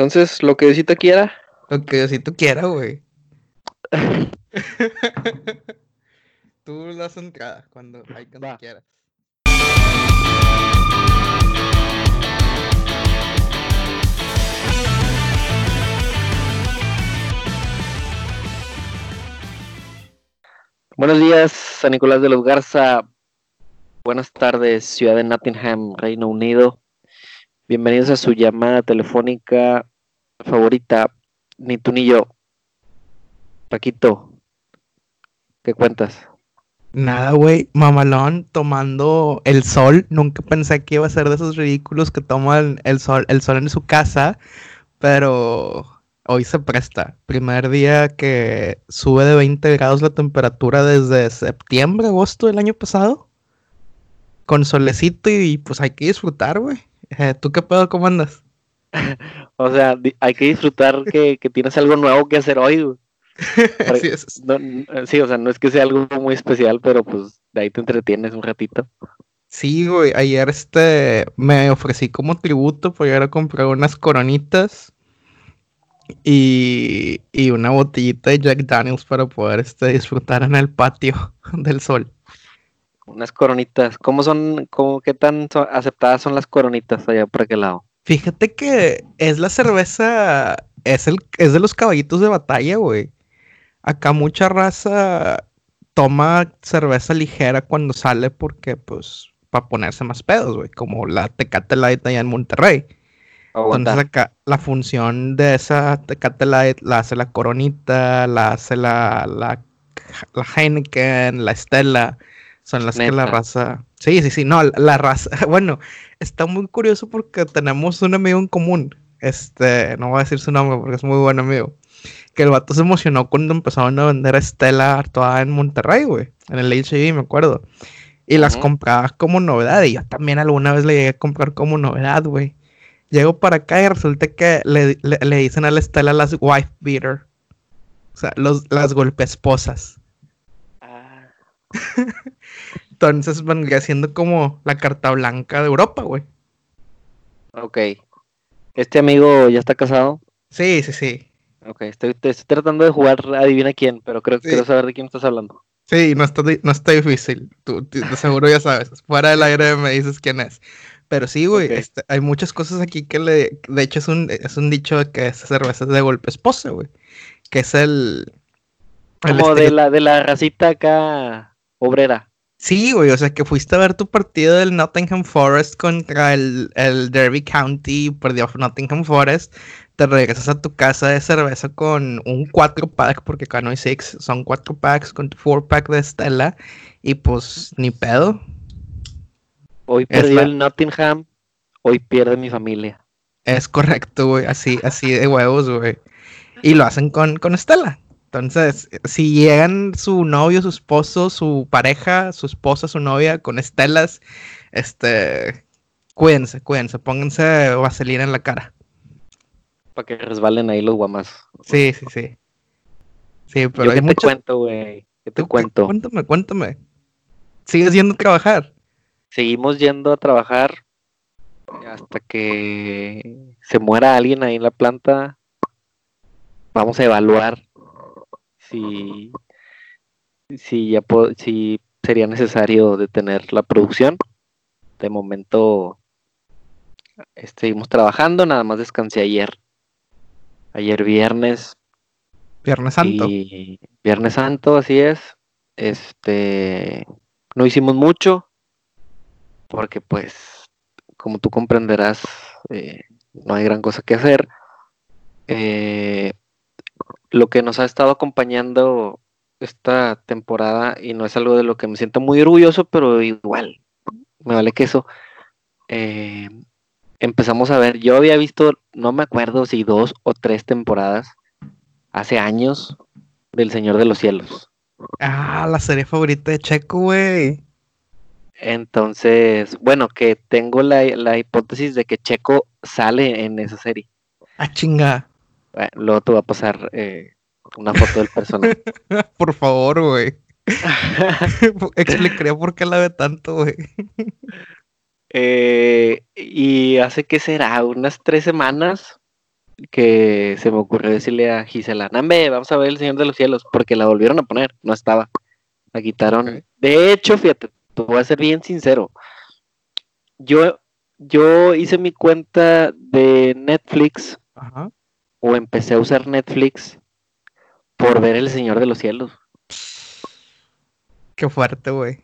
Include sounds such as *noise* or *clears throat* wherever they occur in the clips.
Entonces, lo que Diosito quiera. Lo que Diosito quiera, güey. *laughs* Tú las entradas cuando hay cuando quieras. Buenos días, San Nicolás de los Garza. Buenas tardes, ciudad de Nottingham, Reino Unido. Bienvenidos a su llamada telefónica favorita, ni tú ni yo. Paquito, ¿qué cuentas? Nada, güey, mamalón tomando el sol. Nunca pensé que iba a ser de esos ridículos que toman el sol, el sol en su casa, pero hoy se presta. Primer día que sube de 20 grados la temperatura desde septiembre, agosto del año pasado. Con solecito y, pues hay que disfrutar, güey. Eh, ¿Tú qué pedo, cómo andas? *laughs* O sea, hay que disfrutar que, que tienes algo nuevo que hacer hoy. güey. *laughs* Sí, es- no- sí, o sea, no es que sea algo muy especial, pero pues de ahí te entretienes un ratito. Sí, güey, ayer este me ofrecí como tributo por ir a comprar unas coronitas y, y una botellita de Jack Daniels para poder este, disfrutar en el patio *laughs* del sol. Unas coronitas. ¿Cómo son, cómo, qué tan so- aceptadas son las coronitas allá por aquel lado? Fíjate que es la cerveza, es el, es de los caballitos de batalla, güey. Acá mucha raza toma cerveza ligera cuando sale porque, pues, para ponerse más pedos, güey, como la Tecate Light allá en Monterrey. Entonces Aguantar. acá la función de esa Tecate Light la hace la Coronita, la hace la, la, la Heineken, la Estela. Son las que la raza. Sí, sí, sí, no, la, la raza. *laughs* Bueno, está muy curioso porque tenemos un amigo en común. Este, no voy a decir su nombre porque es muy buen amigo. Que el vato se emocionó cuando empezaron a vender Estela toda en Monterrey, güey. En el HIV, me acuerdo. Y las compraba como novedad. Y yo también alguna vez le llegué a comprar como novedad, güey. Llego para acá y resulta que le, le- le dicen a la Estela las wife beater. O sea, los, las golpesposas. Ah, *laughs* Entonces vendría siendo como la carta blanca de Europa, güey. ok. ¿Este amigo ya está casado? Sí, sí, sí. Ok, estoy, estoy tratando de jugar adivina quién, pero creo que Sí. quiero saber de quién estás hablando. Sí, no está, no está difícil. Tú, tú- seguro ya sabes. *laughs* Fuera del aire me dices quién es. Pero sí, güey, este, hay muchas cosas aquí que le... De hecho, es un, es un dicho de que esa cerveza es de golpe esposa, güey. Que es el... el Como de la, de la racita acá obrera. Sí, güey, o sea, que fuiste a ver tu partido del Nottingham Forest contra el, el Derby County, perdió Nottingham Forest, te regresas a tu casa de cerveza con un 4 pack, porque acá no hay 6, son 4 packs con tu 4 pack de Stella, y pues ni pedo, Hoy perdió la- el Nottingham, hoy pierde mi familia. es correcto, güey, así, así de huevos, güey. Y lo hacen con, con Stella. Entonces, si llegan su novio, su esposo, su pareja, su esposa, su novia con estelas, este, cuídense, cuídense, pónganse vaselina en la cara. Para que resbalen ahí los guamas. Sí, sí, sí. Sí, pero Yo hay qué te muchas... cuento, güey. ¿Qué te cuento? Cuéntame, cuéntame. ¿Sigues yendo a trabajar? Seguimos yendo a trabajar hasta que se muera alguien ahí en la planta. Vamos a evaluar si, si ya po- si sería necesario detener la producción. De momento eh, seguimos trabajando, nada más descansé ayer. Ayer viernes Viernes Santo. y Viernes Santo, así es. Este, no hicimos mucho porque pues, como tú comprenderás, eh, no hay gran cosa que hacer. Eh, lo que nos ha estado acompañando esta temporada y no es algo de lo que me siento muy orgulloso, pero igual, me vale que eso. eh, empezamos a ver, yo había visto, no me acuerdo si dos o tres temporadas hace años del Señor de los Cielos. Ah, la serie favorita de Checo, güey. Entonces, bueno, que tengo la, la hipótesis de que Checo sale en esa serie. Ah, chinga. Bueno, luego te va a pasar eh, una foto del personaje. *laughs* Por favor, güey. *laughs* Explicaría por qué la ve tanto, güey. Eh, y hace que será unas tres semanas que se me ocurrió decirle a Gisela, Nambe, vamos a ver El Señor de los Cielos, porque la volvieron a poner, no estaba. La quitaron. De hecho, fíjate, te voy a ser bien sincero. Yo, yo hice mi cuenta de Netflix Ajá. O empecé a usar Netflix por ver El Señor de los Cielos. Qué fuerte, güey.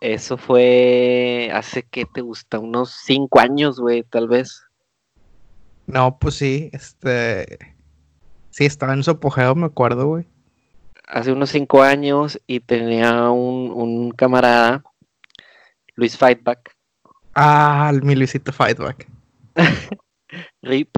Eso fue hace que te gusta, unos cinco años, güey, tal vez. No, pues sí, este. Sí, estaba en su apogeo, me acuerdo, güey. Hace unos cinco años y tenía un, un camarada, Luis Fightback, Ah, mi Luisito Fightback. *laughs* RIP.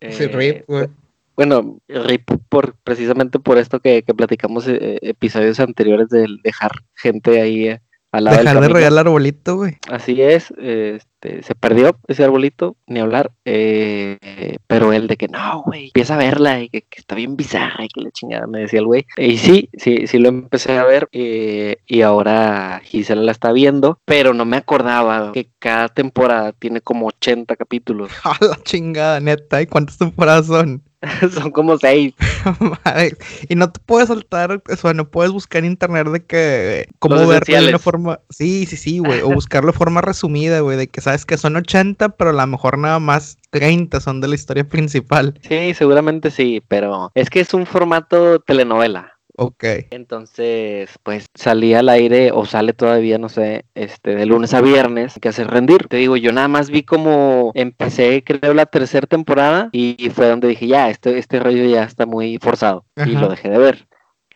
Sí, eh, Rip, güey. Bueno, RIP por, precisamente por esto que, que platicamos eh, episodios anteriores de dejar gente ahí Dejar de el arbolito, güey. Así es, este, se perdió ese arbolito, ni hablar, eh, pero él de que no, güey, empieza a verla y que, que está bien bizarra y que la chingada me decía el güey. Y sí, sí, sí lo empecé a ver eh, y ahora Gisela la está viendo, pero no me acordaba que cada temporada tiene como 80 capítulos, *laughs* A la chingada, neta. ¿Y cuántas temporadas son? *laughs* son como seis. *laughs* Madre, y no te puedes saltar, o sea, no puedes buscar en internet de que cómo Los verlo de una forma. Sí, sí, sí, güey. O *laughs* buscarlo de forma resumida, güey. De que sabes que son 80, pero a lo mejor nada más 30 son de la historia principal. Sí, seguramente sí, pero es que es un formato telenovela. Ok. Entonces, pues salía al aire o sale todavía, no sé, este, de lunes a viernes, que hacer rendir. Te digo, yo nada más vi como empecé, creo, la tercera temporada y fue donde dije, ya, este, este rollo ya está muy forzado. Y lo dejé de ver,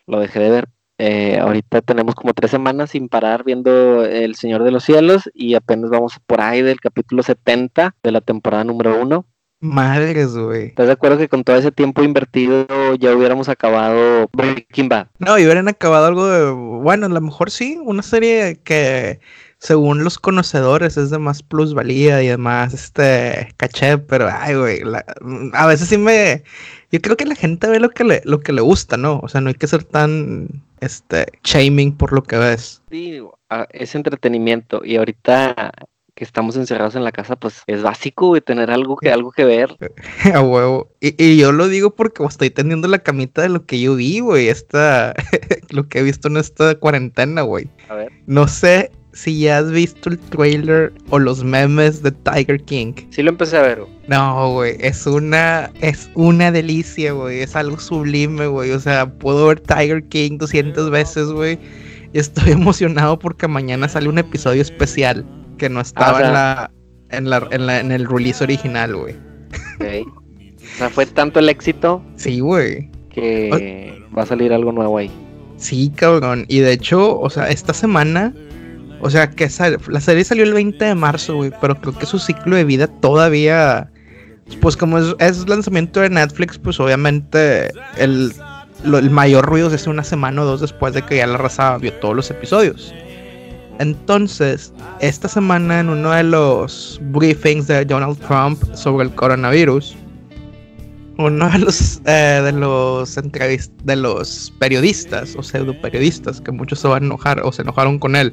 lo dejé de ver. Eh, ahorita tenemos como tres semanas sin parar viendo El Señor de los Cielos y apenas vamos por ahí del capítulo 70 de la temporada número uno. Madres, güey. ¿Estás de acuerdo que con todo ese tiempo invertido ya hubiéramos acabado Breaking Bad? No, y hubieran acabado algo de. Bueno, a lo mejor sí, una serie que según los conocedores es de más plusvalía y demás, este caché, pero ay, güey, la- a veces sí me. Yo creo que la gente ve lo que le, lo que le gusta, ¿no? O sea, no hay que ser tan este shaming por lo que ves. Sí, es entretenimiento y ahorita que estamos encerrados en la casa, pues es básico, güey, tener algo que, algo que ver. *laughs* A huevo. Y, y yo lo digo porque estoy teniendo la camita de lo que yo vi, güey. Esta, *laughs* lo que he visto en esta cuarentena, güey. A ver. No sé si ya has visto el trailer o los memes de Tiger King. Sí lo empecé a ver. güey. No, güey, es una, es una delicia, güey. Es algo sublime, güey. O sea, puedo ver Tiger King 200 veces, güey. Y estoy *laughs* emocionado porque mañana sale un episodio especial que no estaba en la, en la, en la, en el release original, güey. O sea, fue tanto el éxito Sí, güey. que va a salir algo nuevo ahí. Sí, cabrón. Y de hecho, o sea, esta semana, o sea, que sal- la serie salió el 20 de marzo, güey, pero creo que su ciclo de vida todavía, pues como es, es lanzamiento de Netflix, pues obviamente el, lo- el mayor ruido se hace una semana o dos después de que ya la raza vio todos los episodios. Entonces, esta semana en uno de los briefings de Donald Trump sobre el coronavirus, uno de los eh, de los de los periodistas o pseudo periodistas que muchos se van a enojar o se enojaron con él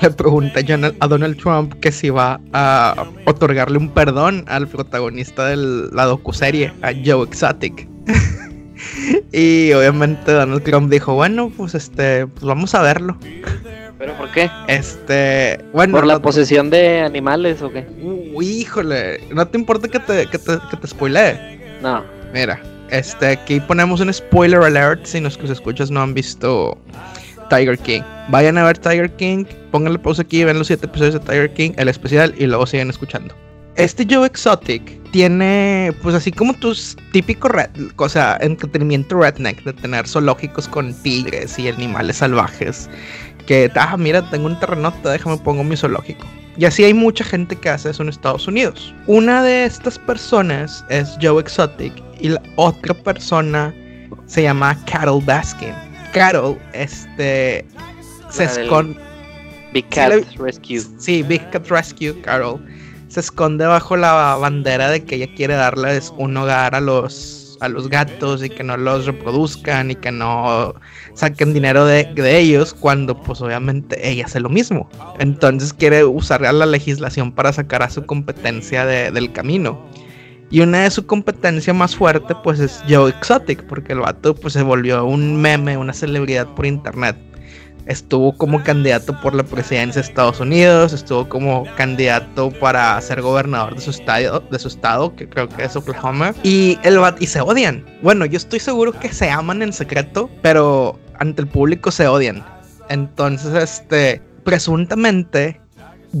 le pregunta a Donald Trump que si va a otorgarle un perdón al protagonista de la docuserie a Joe Exotic. *laughs* Y obviamente Donald Trump dijo bueno pues este pues vamos a verlo ¿Pero por qué? este bueno ¿Por la no- posesión de animales o qué? Uy, híjole no te importa que te que te, que te spoilee No. Mira, este, aquí ponemos un spoiler alert si los que se escuchas no han visto Tiger King. Vayan a ver Tiger King, pónganle pausa aquí, ven los siete episodios de Tiger King, el especial, y luego siguen escuchando. Este Joe Exotic tiene, pues así como tus típicos, o sea, entretenimiento redneck, de tener zoológicos con tigres y animales salvajes. Que, ah, mira, tengo un terrenote, déjame pongo mi zoológico. Y así hay mucha gente que hace eso en Estados Unidos. Una de estas personas es Joe Exotic y la otra persona se llama Carol Baskin. Carol, este, se esconde... Big Sí, Cat la- Rescue. Sí, Big Cat Rescue, Carol. Se esconde bajo la bandera de que ella quiere darles un hogar a los, a los gatos y que no los reproduzcan y que no saquen dinero de, ellos cuando pues obviamente ella hace lo mismo. Entonces quiere usar la legislación para sacar a su competencia de- del camino. Y una de su competencia más fuerte, pues es Joe Exotic, porque el vato pues se volvió un meme, una celebridad por internet. Estuvo como candidato por la presidencia de Estados Unidos, estuvo como candidato para ser gobernador de su estado, de su estado que creo que es Oklahoma. Y, el y se odian. Bueno, yo estoy seguro que se aman en secreto, pero ante el público se odian. Entonces, este, presuntamente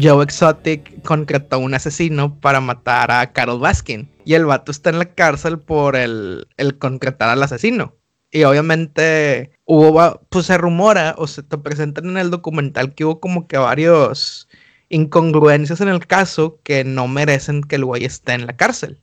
Joe Exotic concretó un asesino para matar a Carol Baskin. Y el vato está en la cárcel por el, el concretar al asesino. Y obviamente hubo, pues se rumora o se te presentan en el documental que hubo como que varios incongruencias en el caso que no merecen que el güey esté en la cárcel.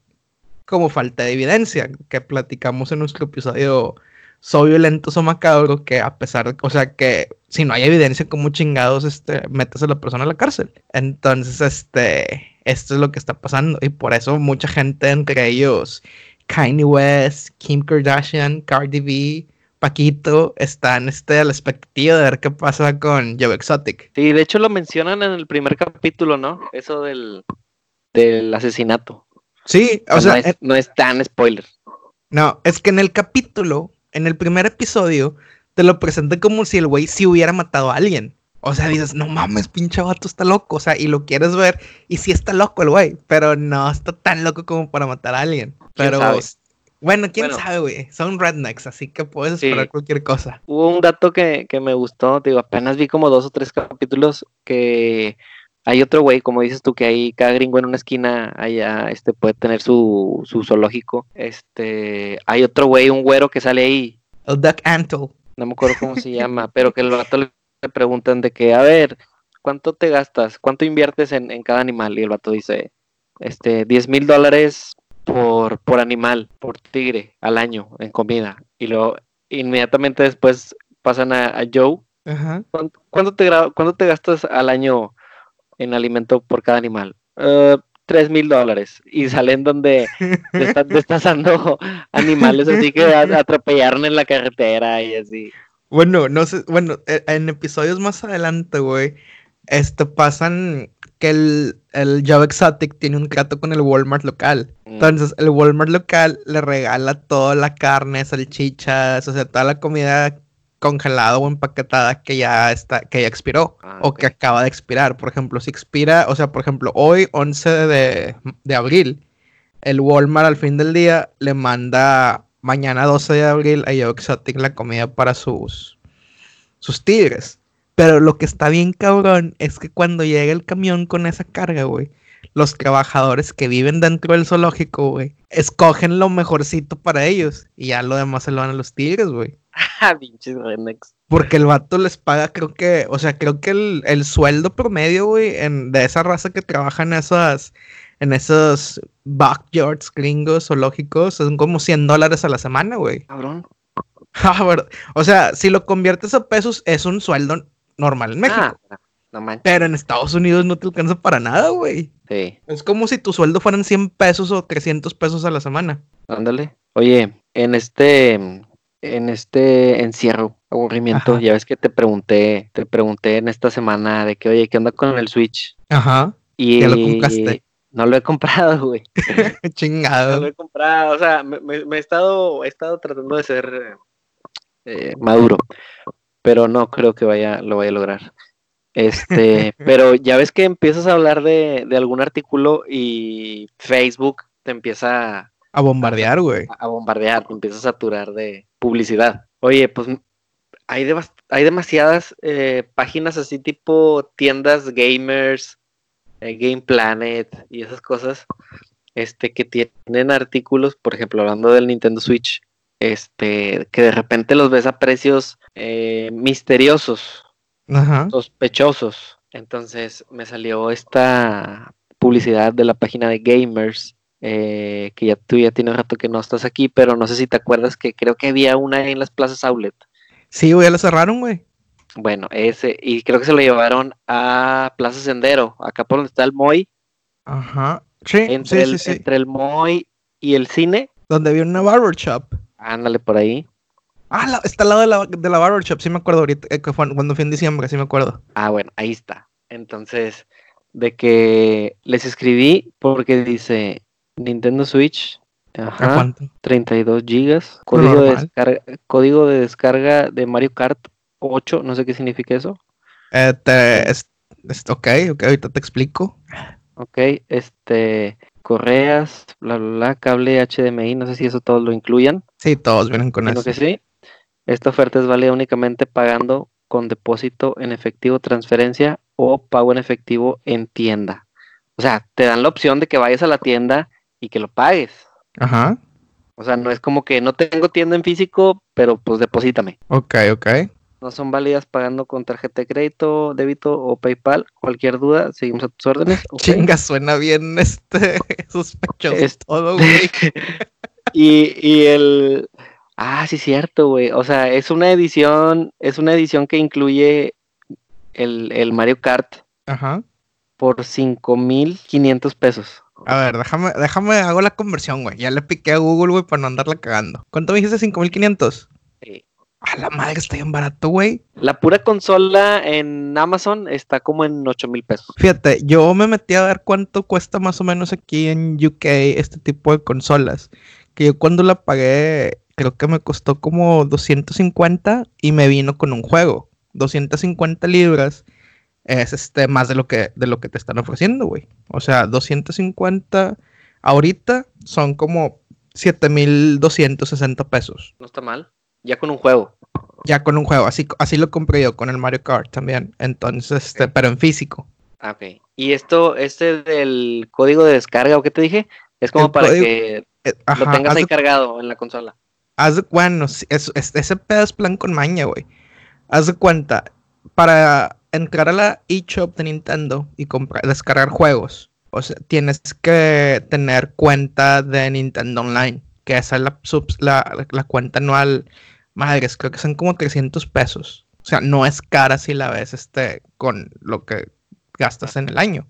Como falta de evidencia, que platicamos en nuestro episodio soy violento, o macabro, que a pesar o sea, que si no hay evidencia, como chingados, este, metes a la persona a la cárcel. Entonces, este, esto es lo que está pasando. Y por eso mucha gente, entre ellos, Kanye West, Kim Kardashian, Cardi B, Paquito, están este, a la expectativa de ver qué pasa con Joe Exotic. Sí, de hecho lo mencionan en el primer capítulo, ¿no? Eso del, del asesinato. Sí, o, sea, no es tan spoiler. No, es que en el capítulo en el primer episodio te lo presenté como si el güey sí hubiera matado a alguien. O sea, dices, no mames, pinche vato está loco. O sea, y lo quieres ver. Y sí está loco el güey. Pero no está tan loco como para matar a alguien. Pero. Bueno, quién sabe, güey. Son rednecks, así que puedes esperar cualquier cosa. Hubo un dato que, me gustó. Digo, apenas vi como dos o tres capítulos que hay otro güey, como dices tú, que ahí cada gringo en una esquina allá este, puede tener su, su zoológico. Este, hay otro güey, un güero que sale ahí. El Duck Antle. No me acuerdo cómo se *laughs* llama, pero que el vato le preguntan de que, a ver, ¿cuánto te gastas? ¿Cuánto inviertes en, cada animal? Y el vato dice, este, 10 mil dólares por, por animal, por tigre, al año en comida. Y luego inmediatamente después pasan a, Joe. Ajá. ¿Cuánto, te, ¿Cuánto te gastas al año en alimento por cada animal. Uh, tres mil dólares y salen donde están destazando *laughs* animales así que atropellaron en la carretera y así. Bueno, no sé, bueno, e, en episodios más adelante, güey, este pasan que el, el Joe Exotic tiene un trato con el Walmart local. Mm. Entonces, el Walmart local le regala toda la carne, salchichas, o sea, toda la comida congelado o empaquetada que ya está, que ya expiró ah, o que acaba de expirar. Por ejemplo, si expira, o sea, por ejemplo, hoy 11 de, de, abril, el Walmart al fin del día le manda mañana 12 de abril a Joe Exotic la comida para sus, sus tigres. Pero lo que está bien cabrón es que cuando llega el camión con esa carga, güey, los trabajadores que viven dentro del zoológico, güey, escogen lo mejorcito para ellos y ya lo demás se lo dan a los tigres, güey. *laughs* Porque el vato les paga, creo que, o sea, creo que el, sueldo promedio, güey, de esa raza que trabaja en esas, en esos backyards gringos zoológicos, son como 100 dólares a la semana, güey. Cabrón. *laughs* Ah, o sea, si lo conviertes a pesos, es un sueldo normal en México. Ah, Pero en Estados Unidos no te alcanza para nada, güey. Sí. Es como si tu sueldo fueran 100 pesos o 300 pesos a la semana. Ándale. Oye, en este en este encierro, aburrimiento, ya ves que te pregunté, te pregunté en esta semana de que, oye, ¿qué onda con el Switch? Ajá. Y lo compraste. No lo he comprado, güey. *laughs* Chingado. No lo he comprado, o sea, me, he, estado, he estado tratando de ser eh, maduro, pero no creo que vaya, lo vaya a lograr. Este, *laughs* pero ya ves que empiezas a hablar de, de algún artículo y Facebook te empieza a bombardear, güey. A, bombardear, empieza a saturar de publicidad. Oye, pues hay, hay demasiadas eh, páginas así tipo tiendas gamers, eh, Game Planet y esas cosas, este, que tienen artículos, por ejemplo, hablando del Nintendo Switch, este, que de repente los ves a precios eh, misteriosos, sospechosos. Entonces me salió esta publicidad de la página de Gamers eh, que ya tú ya tienes rato que no estás aquí, pero no sé si te acuerdas que creo que había una en las plazas outlet. Sí, güey, ya la cerraron, güey. Bueno, ese, y creo que se lo llevaron a Plaza Sendero, acá por donde está el Moy. Ajá, sí, entre sí, el, sí, Entre el Moy y el cine. Donde había una barber shop. Ándale por ahí. Ah, está al lado de la, de la barber shop, sí me acuerdo ahorita, eh, que fue cuando fui en diciembre, sí me acuerdo. Ah, bueno, ahí está. Entonces, de que les escribí porque dice, Nintendo Switch. ¿A Ajá. cuánto? 32 gigas. Código de, descarga, código de descarga de Mario Kart 8. No sé qué significa eso. Eh, te- es- es- ok, ok, ahorita te explico. Ok. Este. Correas, bla, bla, bla. Cable HDMI. No sé si eso todos lo incluyan. Sí, todos vienen con eso. que sí. Esta oferta es válida únicamente pagando con depósito en efectivo, transferencia o pago en efectivo en tienda. O sea, te dan la opción de que vayas a la tienda y que lo pagues. Ajá, O sea, no es como que no tengo tienda en físico, pero pues deposítame. ok, ok. No son válidas pagando con tarjeta de crédito, débito o PayPal. Cualquier duda, seguimos a tus órdenes. Chinga, suena bien este *laughs* sospechoso Es- todo, güey. *laughs* Y, y el... Ah, sí, cierto, güey. O sea, es una edición, es una edición que incluye el, el Mario Kart Ajá. por 5.500 pesos. A ver, déjame, déjame, hago la conversión, güey. Ya le piqué a Google, güey, para no andarla cagando. ¿Cuánto me dijiste? ¿5500? Sí. A la madre, está bien barato, güey. La pura consola en Amazon está como en 8.000 pesos. Fíjate, yo me metí a ver cuánto cuesta más o menos aquí en UK este tipo de consolas. Que yo cuando la pagué, creo que me costó como 250 y me vino con un juego. 250 libras es este más de lo que, de lo que te están ofreciendo, güey. O sea, 250 ahorita son como 7260 pesos. No está mal. Ya con un juego. Ya con un juego. Así, así lo compré yo con el Mario Kart también. Entonces, este, pero en físico. Ah, ok. Y esto, este del código de descarga, ¿o qué te dije? Es como El para código- que Eh, lo ajá, tengas ahí de- cargado en la consola. Haz de, es- es- ese pedo es plan con maña, güey. Haz de cuenta, para entrar a la eShop de Nintendo y comprar, descargar juegos, o sea, tienes que tener cuenta de Nintendo Online, que esa es la, subs- la, la cuenta anual, madres, creo que son como 300 pesos. O sea, no es cara si la ves este, con lo que gastas en el año.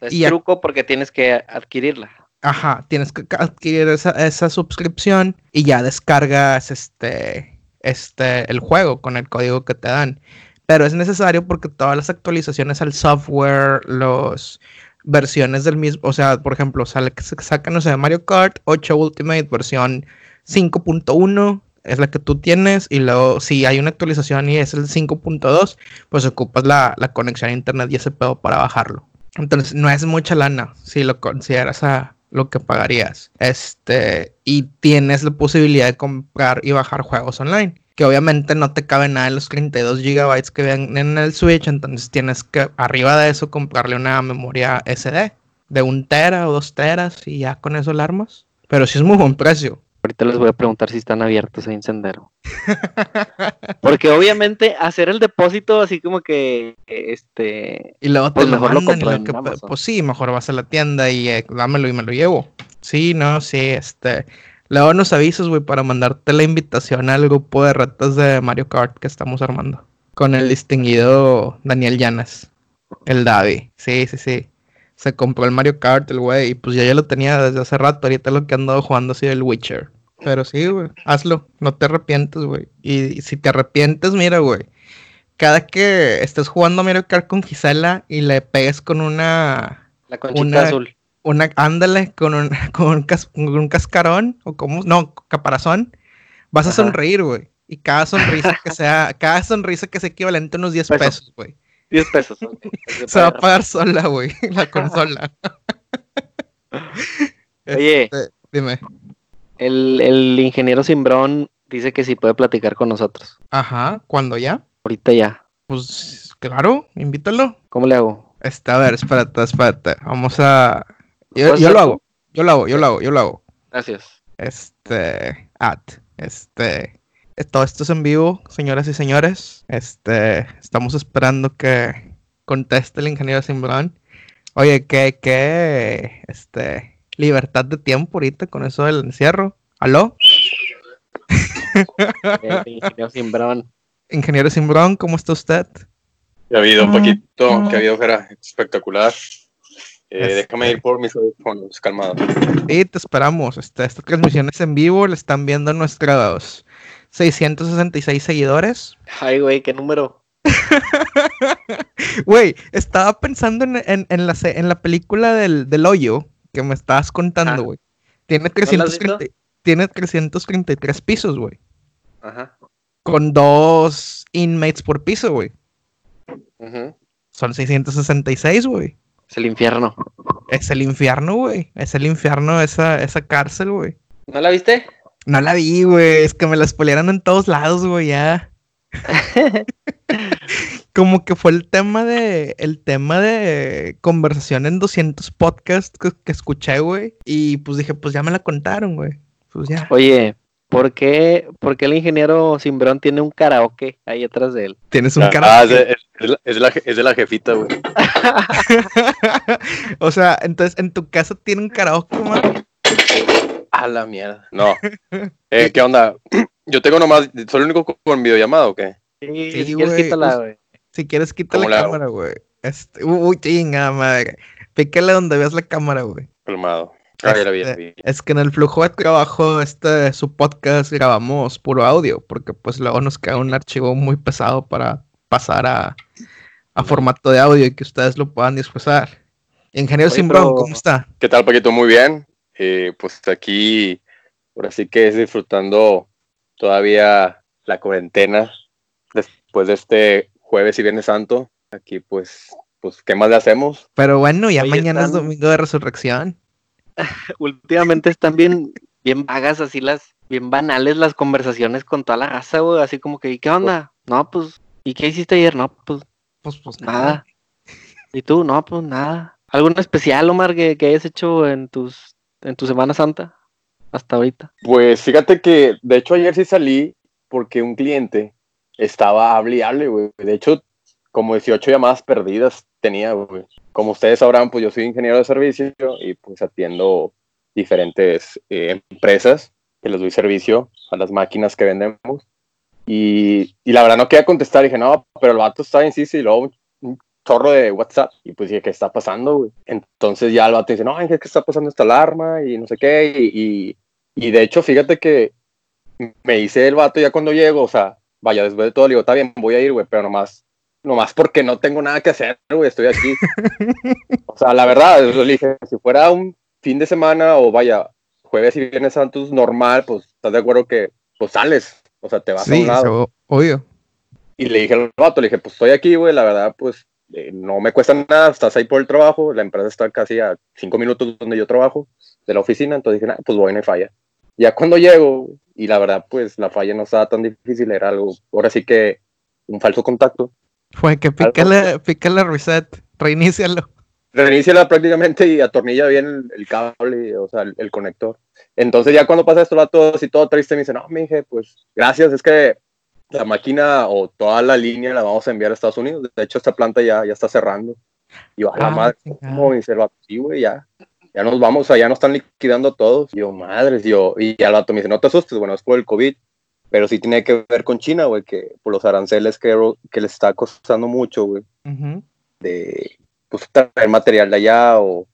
Es Y truco porque tienes que adquirirla. Ajá, tienes que adquirir esa, esa suscripción y ya descargas este, este, el juego con el código que te dan. Pero es necesario porque todas las actualizaciones al software, las versiones del mismo, o sea, por ejemplo, sale que se saca, no sé, Mario Kart 8 Ultimate versión 5.1 es la que tú tienes y luego si hay una actualización y es el 5.2, pues ocupas la, la conexión a internet y ese pedo para bajarlo. Entonces, no es mucha lana si lo consideras a lo que pagarías. Este, y tienes la posibilidad de comprar y bajar juegos online. Que obviamente no te cabe nada en los 32 gigabytes que vienen en el Switch. Entonces tienes que, arriba de eso, comprarle una memoria SD de un tera o dos teras y ya con eso la armas. Pero sí es muy buen precio. Ahorita les voy a preguntar si están abiertos ahí en Sendero. *laughs* Porque obviamente hacer el depósito así como que este Y luego te Pues lo mejor lo mandan y compro lo en que- Amazon. pues sí, mejor vas a la tienda y eh, dámelo y me lo llevo. Sí, no, sí, este. Luego nos avisas, güey, para mandarte la invitación al grupo de retos de Mario Kart que estamos armando. Con el distinguido Daniel Llanas, el Davi. Sí, sí, sí. Se compró el Mario Kart, el güey, y pues yo ya lo tenía desde hace rato. Ahorita lo que ando jugando ha sido el Witcher. Pero sí, güey, hazlo, no te arrepientes, güey. Y si te arrepientes, mira, güey, cada que estés jugando Mario Kart con Gisela y le pegues con una, la conchita Una- azul. una, ándale, con un, *laughs* con un, cas- con un cascarón, o como, no, caparazón, vas a sonreír, güey. Y cada sonrisa que sea, *laughs* cada sonrisa que sea equivalente a unos 10 Pesos. pesos, güey. 10 pesos. ok. *laughs* Se va a pagar sola, güey, la consola. Oye, Este, dime. El, el ingeniero Simbrón dice que sí puede platicar con nosotros. Ajá, ¿cuándo ya? Ahorita ya. Pues, claro, invítalo. ¿Cómo le hago? Este, a ver, espérate, espérate. Vamos a... Yo, ¿Puedes yo lo hago, yo lo hago, yo lo hago, yo lo hago. Gracias. Este, at, este, todo esto es en vivo, señoras y señores. Este, estamos esperando que conteste el ingeniero Simbrón. Oye, ¿qué, qué, este, libertad de tiempo ahorita con eso del encierro? ¿Aló? El ingeniero Simbrón. Ingeniero Simbrón, ¿cómo está usted? Que ha habido un poquito, que ha habido que era espectacular. Eh, Este- Déjame ir por mis audífonos, calmado. Sí, te esperamos. Este, esta transmisión es en vivo, le están viendo nuestros 666 seguidores. Ay, güey, ¿qué número? *laughs* Güey, estaba pensando en, en- en la, en la película del, del hoyo, que me estabas contando, Ah. güey. Tiene, ¿No la has 330 tiene 333 pisos, güey. Ajá. Con dos inmates por piso, güey. Ujú. Son 666, güey. Es el infierno. Es el infierno, güey. Es el infierno esa, esa cárcel, güey. ¿No la viste? No la vi, güey. Es que me la spoilearon en todos lados, güey, ya. *laughs* Como que fue el tema de. El tema de conversación en 200 podcasts que, que escuché, güey. Y pues dije, pues ya me la contaron, güey. Pues ya. Oye, ¿por qué, por qué el ingeniero Simbrón tiene un karaoke ahí atrás de él? Tienes un Ah, es, de, es la- es de la, es de la jefita, güey. *laughs* o sea, entonces en tu casa tiene un karaoke, man. A la mierda. No. Eh, ¿Qué onda? *clears throat* Yo tengo nomás, ¿soy el único con- videollamada o qué? Sí, Sí, güey, quítala, güey. Si quieres, quita la cámara, güey. Este, uy, chinga, madre. Pícale donde veas la cámara, güey. Calmado. Ah, ya la vi, ya la Este. Es que en el flujo de trabajo, este, su podcast, grabamos puro audio, porque pues luego nos queda un archivo muy pesado para pasar a, a formato de audio y que ustedes lo puedan disfrutar. Ingeniero Simbrón, ¿cómo está? ¿Qué tal, Paquito? Muy bien. Eh, pues aquí, ahora sí que es disfrutando todavía la cuarentena después de este jueves y viernes santo. Aquí, pues, pues, ¿qué más le hacemos? Pero bueno, ya mañana es domingo de resurrección. *laughs* Últimamente están bien, bien vagas, así las, bien banales las conversaciones con toda la raza, güey. Así como que, ¿y qué onda? No, pues, ¿y qué hiciste ayer? No, pues Pues, pues nada. *laughs* ¿Y tú? No, pues nada. ¿Algo en especial, Omar, que, que hayas hecho en tus, en tu Semana Santa? Hasta ahorita. Pues fíjate que, de hecho, ayer sí salí porque un cliente estaba hable y hable, güey. De hecho, como 18 llamadas perdidas tenía, güey. Como ustedes sabrán, pues yo soy ingeniero de servicio y pues atiendo diferentes eh, empresas que les doy servicio a las máquinas que vendemos. Y, y la verdad no quería contestar, dije, no, pero el vato está en sí, y luego un, chorro de WhatsApp. Y pues dije, ¿qué está pasando, güey? Entonces ya el vato dice, no, es que está pasando esta alarma y no sé qué. Y, y, y de hecho, fíjate que me dice el vato ya cuando llego, o sea, vaya, después de todo, le digo, está bien, voy a ir, güey, pero nomás, nomás porque no tengo nada que hacer, güey, estoy aquí. *laughs* o sea, la verdad, le dije, si fuera un fin de semana o vaya, jueves y viernes santos normal, pues estás de acuerdo que, pues sales, o sea, te vas a Sí, un lado. obvio. Y le dije al vato, le dije, pues estoy aquí, güey, la verdad, pues eh, no me cuesta nada, estás ahí por el trabajo, la empresa está casi a cinco minutos donde yo trabajo, de la oficina, entonces dije, nah, pues voy, no hay falla. Ya cuando llego, y la verdad, pues la falla no estaba tan difícil, era algo, ahora sí que un falso contacto. Fue que pícale, pícale reset, reinícialo. Reiníciala prácticamente y atornilla bien el, el cable, o sea, el, el conector. Entonces ya cuando pasa esto, el vato así todo triste me dice, no, mi dije, pues gracias, es que la máquina o toda la línea la vamos a enviar a Estados Unidos. De hecho, esta planta ya, ya está cerrando. Y yo, a la Ah, madre. Y dice el vato, sí, güey, ya. Ya nos vamos, o sea, ya nos están liquidando todos. Y yo, madres, yo, y ya el vato me dice, no te asustes, bueno, es por el COVID, pero sí tiene que ver con China, güey, que por los aranceles que, que les está costando mucho, güey, de pues, traer material de allá o,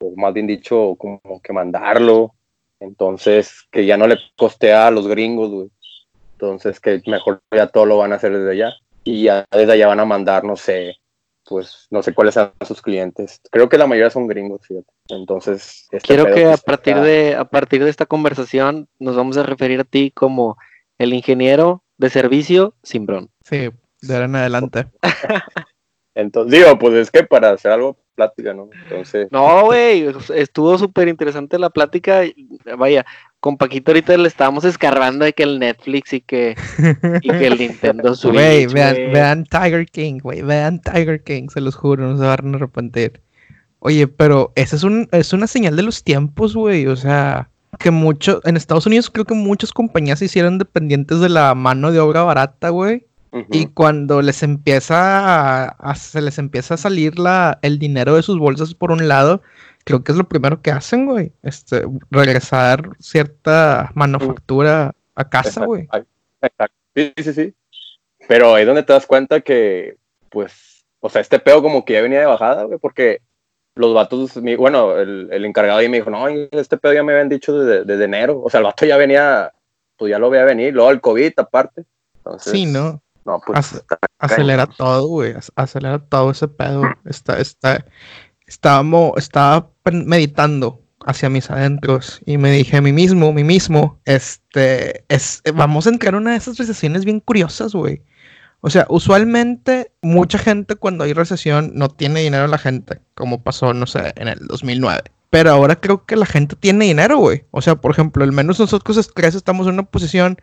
o más bien dicho, como que mandarlo. Entonces, que ya no le costea a los gringos, güey. Entonces, que mejor ya todo lo van a hacer desde allá. Y ya desde allá van a mandar, no sé, pues no sé cuáles sean sus clientes. Creo que la mayoría son gringos, fíjate. Entonces, este Quiero que sí a está- partir de, a partir de esta conversación nos vamos a referir a ti como el ingeniero de servicio Simbrón. Sí, de ahora en adelante. *laughs* Entonces, digo, pues es que para hacer algo, plática, ¿no? Entonces, No, güey, estuvo súper interesante la plática. Vaya, con Paquito ahorita le estábamos escarbando de que el Netflix y que, *laughs* y que el Nintendo Switch. Güey, vean, Tiger King, güey, vean Tiger King, se los juro, no se van a arrepentir. Oye, pero esa es, un, es una señal de los tiempos, güey, o sea, que mucho, en Estados Unidos creo que muchas compañías se hicieron dependientes de la mano de obra barata, güey, y cuando les empieza a, a- se les empieza a salir la, el dinero de sus bolsas por un lado, creo que es lo primero que hacen, güey, este, regresar cierta manufactura a casa, güey. Exacto. Sí, sí, sí. Pero ahí es donde te das cuenta que, pues, o sea, este pedo como que ya venía de bajada, güey, porque los vatos, mi- bueno, el, el encargado ahí me dijo, no, este pedo ya me habían dicho desde, desde enero. O sea, el vato ya venía, pues ya lo veía venir, luego el COVID aparte. Entonces, Sí, ¿no? No, pues, Acelera todo, güey. ac- Acelera todo ese pedo. Está, está. Estábamos, estaba meditando hacia mis adentros y me dije a mí mismo, mí mismo, este, es, vamos a entrar en una de esas recesiones bien curiosas, güey. O sea, usualmente mucha gente cuando hay recesión no tiene dinero la gente, como pasó, no sé, en el 2009. Pero ahora creo que la gente tiene dinero, güey. O sea, por ejemplo, al menos nosotros tres estamos en una posición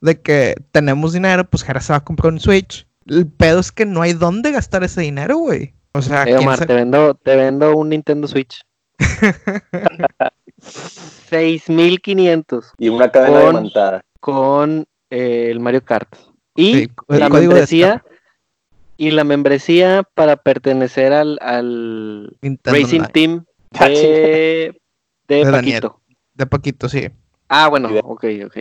de que tenemos dinero, pues Jara se va a comprar un Switch. El pedo es que no hay dónde gastar ese dinero, güey. O sea, Eh, ¿quién Omar, se- te vendo, te vendo un Nintendo Switch. *laughs* 6500 Y una cadena Con- diamantada. con eh, el Mario Kart. Y Sí, la membresía y la membresía para pertenecer al, Racing Online. Team Ah, de, de, De Daniel. Paquito. De Paquito, sí. Ah, bueno, ok, ok.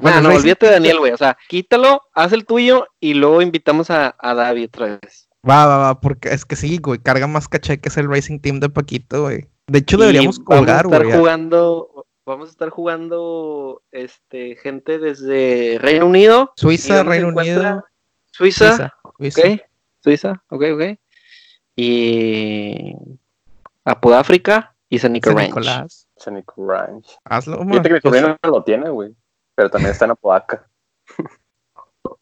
Bueno, Ah, no, olvídate de Daniel, güey. O sea, quítalo, haz el tuyo y luego invitamos a, a David otra vez. Va, va, va, porque es que sí, güey, carga más caché que es el Racing Team de Paquito, güey. De hecho, Y deberíamos colgar, vamos a estar güey. jugando, vamos a estar jugando este gente desde Reino Unido, ¿Y Suiza, Reino? Unido, Suiza, Suiza, Suiza. ok, Suiza, ok, ok. Y Apodáfrica y San San Nicolás. Nicolás. Sonic Ranch. Hazlo, Omar. Fíjate que mi Pues, sobrino no lo tiene, güey. Pero también está en Apodaca.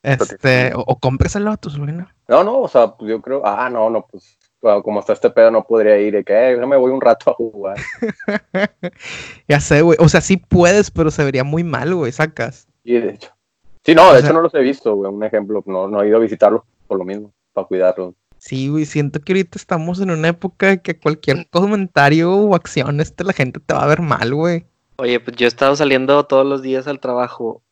Este, o, o cómpreselo a tu sobrino. No, no, o sea, pues yo creo. Ah, no, no, pues. bueno, como está este pedo, no podría ir. De que, eh, déjame voy un rato a jugar. *laughs* ya sé, güey. O sea, sí puedes, pero se vería muy mal, güey, sacas. Y de hecho. Sí, no, O de sea- hecho no los he visto, güey. Un ejemplo, no, no he ido a visitarlos por lo mismo, para cuidarlos. Sí, güey, siento que ahorita estamos en una época que cualquier comentario o acción, este, la gente te va a ver mal, güey. Oye, pues yo he estado saliendo todos los días al trabajo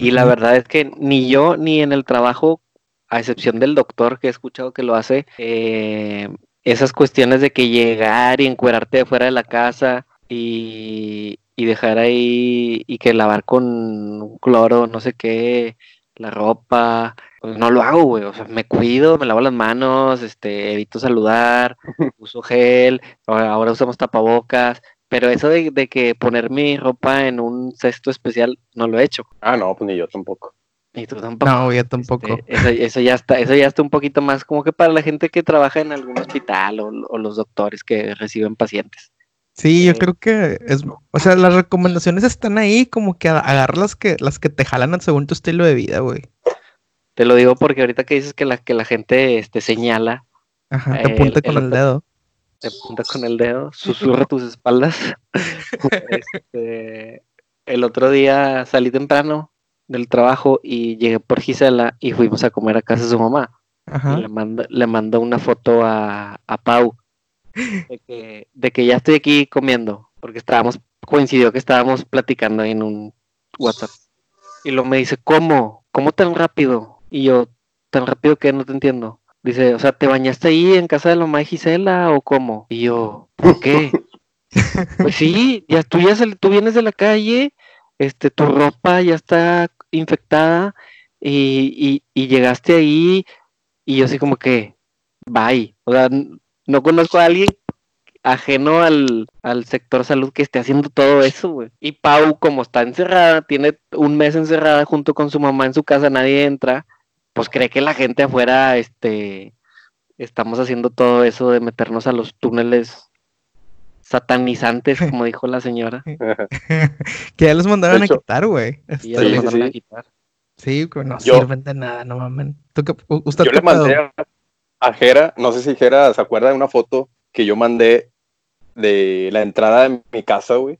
y la verdad es que ni yo ni en el trabajo, a excepción del doctor que he escuchado que lo hace, eh, esas cuestiones de que llegar y encuerarte de fuera de la casa y, y dejar ahí y que lavar con cloro, no sé qué, la ropa, pues no lo hago, güey. O sea, me cuido, me lavo las manos, este, evito saludar, *laughs* uso gel, ahora, ahora usamos tapabocas. Pero eso de, de que poner mi ropa en un cesto especial no lo he hecho. Ah, no, pues ni yo tampoco. Y tú tampoco. No, yo tampoco. Este, eso, eso ya está, eso ya está un poquito más como que para la gente que trabaja en algún hospital o, o los doctores que reciben pacientes. Sí, yo Eh, creo que es, o sea, las recomendaciones están ahí como que a- agarra las que, las que te jalan según tu estilo de vida, güey. Te lo digo porque ahorita que dices que la, que la gente este, señala, Ajá, te El- apunta con el dedo. Te apunta con el dedo, susurra tus espaldas. *laughs* Este, el otro día salí temprano del trabajo y llegué por Gisela y fuimos a comer a casa de su mamá. Ajá. Y le mando, le mando una foto a, a Pau de que, de que ya estoy aquí comiendo, porque estábamos, coincidió que estábamos platicando en un WhatsApp. Y luego me dice, ¿cómo? ¿Cómo tan rápido? Y yo, ¿tan rápido que no te entiendo? Dice, o sea, ¿te bañaste ahí en casa de la mamá de Gisela o cómo? Y yo, ¿por qué? *laughs* pues sí, ya tú ya sal- tú vienes de la calle, este, tu ropa ya está infectada y, y, y llegaste ahí y yo así como que, bye. O sea, no conozco a alguien ajeno al, al sector salud que esté haciendo todo eso, güey. Y Pau, como está encerrada, tiene un mes encerrada junto con su mamá en su casa, nadie entra, pues cree que la gente afuera, este, estamos haciendo todo eso de meternos a los túneles satanizantes, como dijo la señora. *laughs* *laughs* que ya los mandaron a quitar, güey. Este, ya Sí, los sí, mandaron a sí. quitar. sí, güey, no Yo- sirven de nada, no mamen. ¿Tú qué- ¿Usted Yo le mandé a Jera, no sé si Jera se acuerda de una foto que yo mandé de la entrada de mi casa, güey.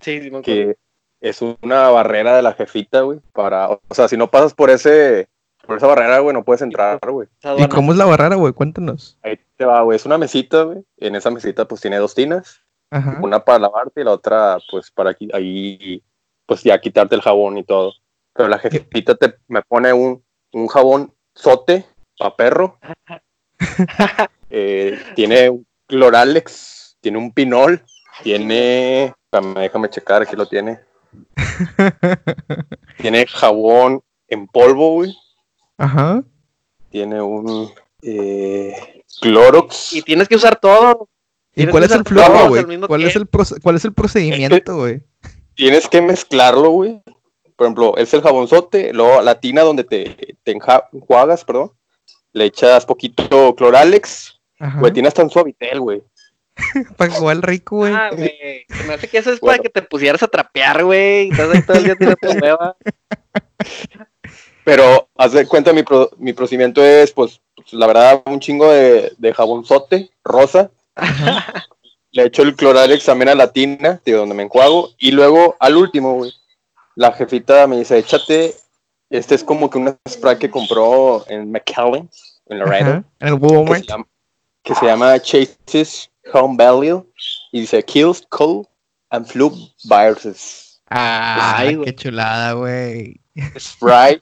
Sí, sí, me acuerdo. que es una barrera de la jefita, güey, para, o sea, si no pasas por ese, por esa barrera, güey, no puedes entrar, güey. ¿Y cómo es la barrera, güey? Cuéntanos. Ahí te va, güey, es una mesita, güey, en esa mesita, pues, tiene dos tinas, Ajá. una para lavarte y la otra, pues, para aquí, ahí, pues, ya quitarte el jabón y todo. Pero la jefita te, me pone un, un jabón sote para perro, *laughs* eh, tiene un Cloralex, tiene un pinol, tiene, déjame, déjame checar, aquí lo tiene. *laughs* Tiene jabón en polvo, güey. Ajá. Tiene un eh, Clorox. Y tienes que usar todo. ¿Y Tienes cuál es el todos güey? ¿Cuál, es el ¿Cuál es el procedimiento, *laughs* güey? Tienes que mezclarlo, güey. Por ejemplo, es el jabonzote, luego la tina donde te, te enja- enjuagas, perdón. Le echas poquito Cloralex. Güey, tiene hasta un suavitel, güey. para jugar al rico, güey. Ah, güey. Me hace que eso es Bueno. para que te pusieras a trapear, güey. Estás ahí todo el día tirando *laughs* hueva. Pero haz de cuenta, mi, pro- mi procedimiento es, pues, pues, la verdad, un chingo de, de jabonzote rosa. Le echo el cloralex también a la tina, de donde me enjuago. Y luego, al último, güey, la jefita me dice, échate, este es como que un spray que compró en McAllen, en Laredo, En el que, Walmart. se llama, que se llama Chases Home Value. Y dice, kills cold and flu viruses. Ah, Ay, güey. qué chulada, güey. Spray.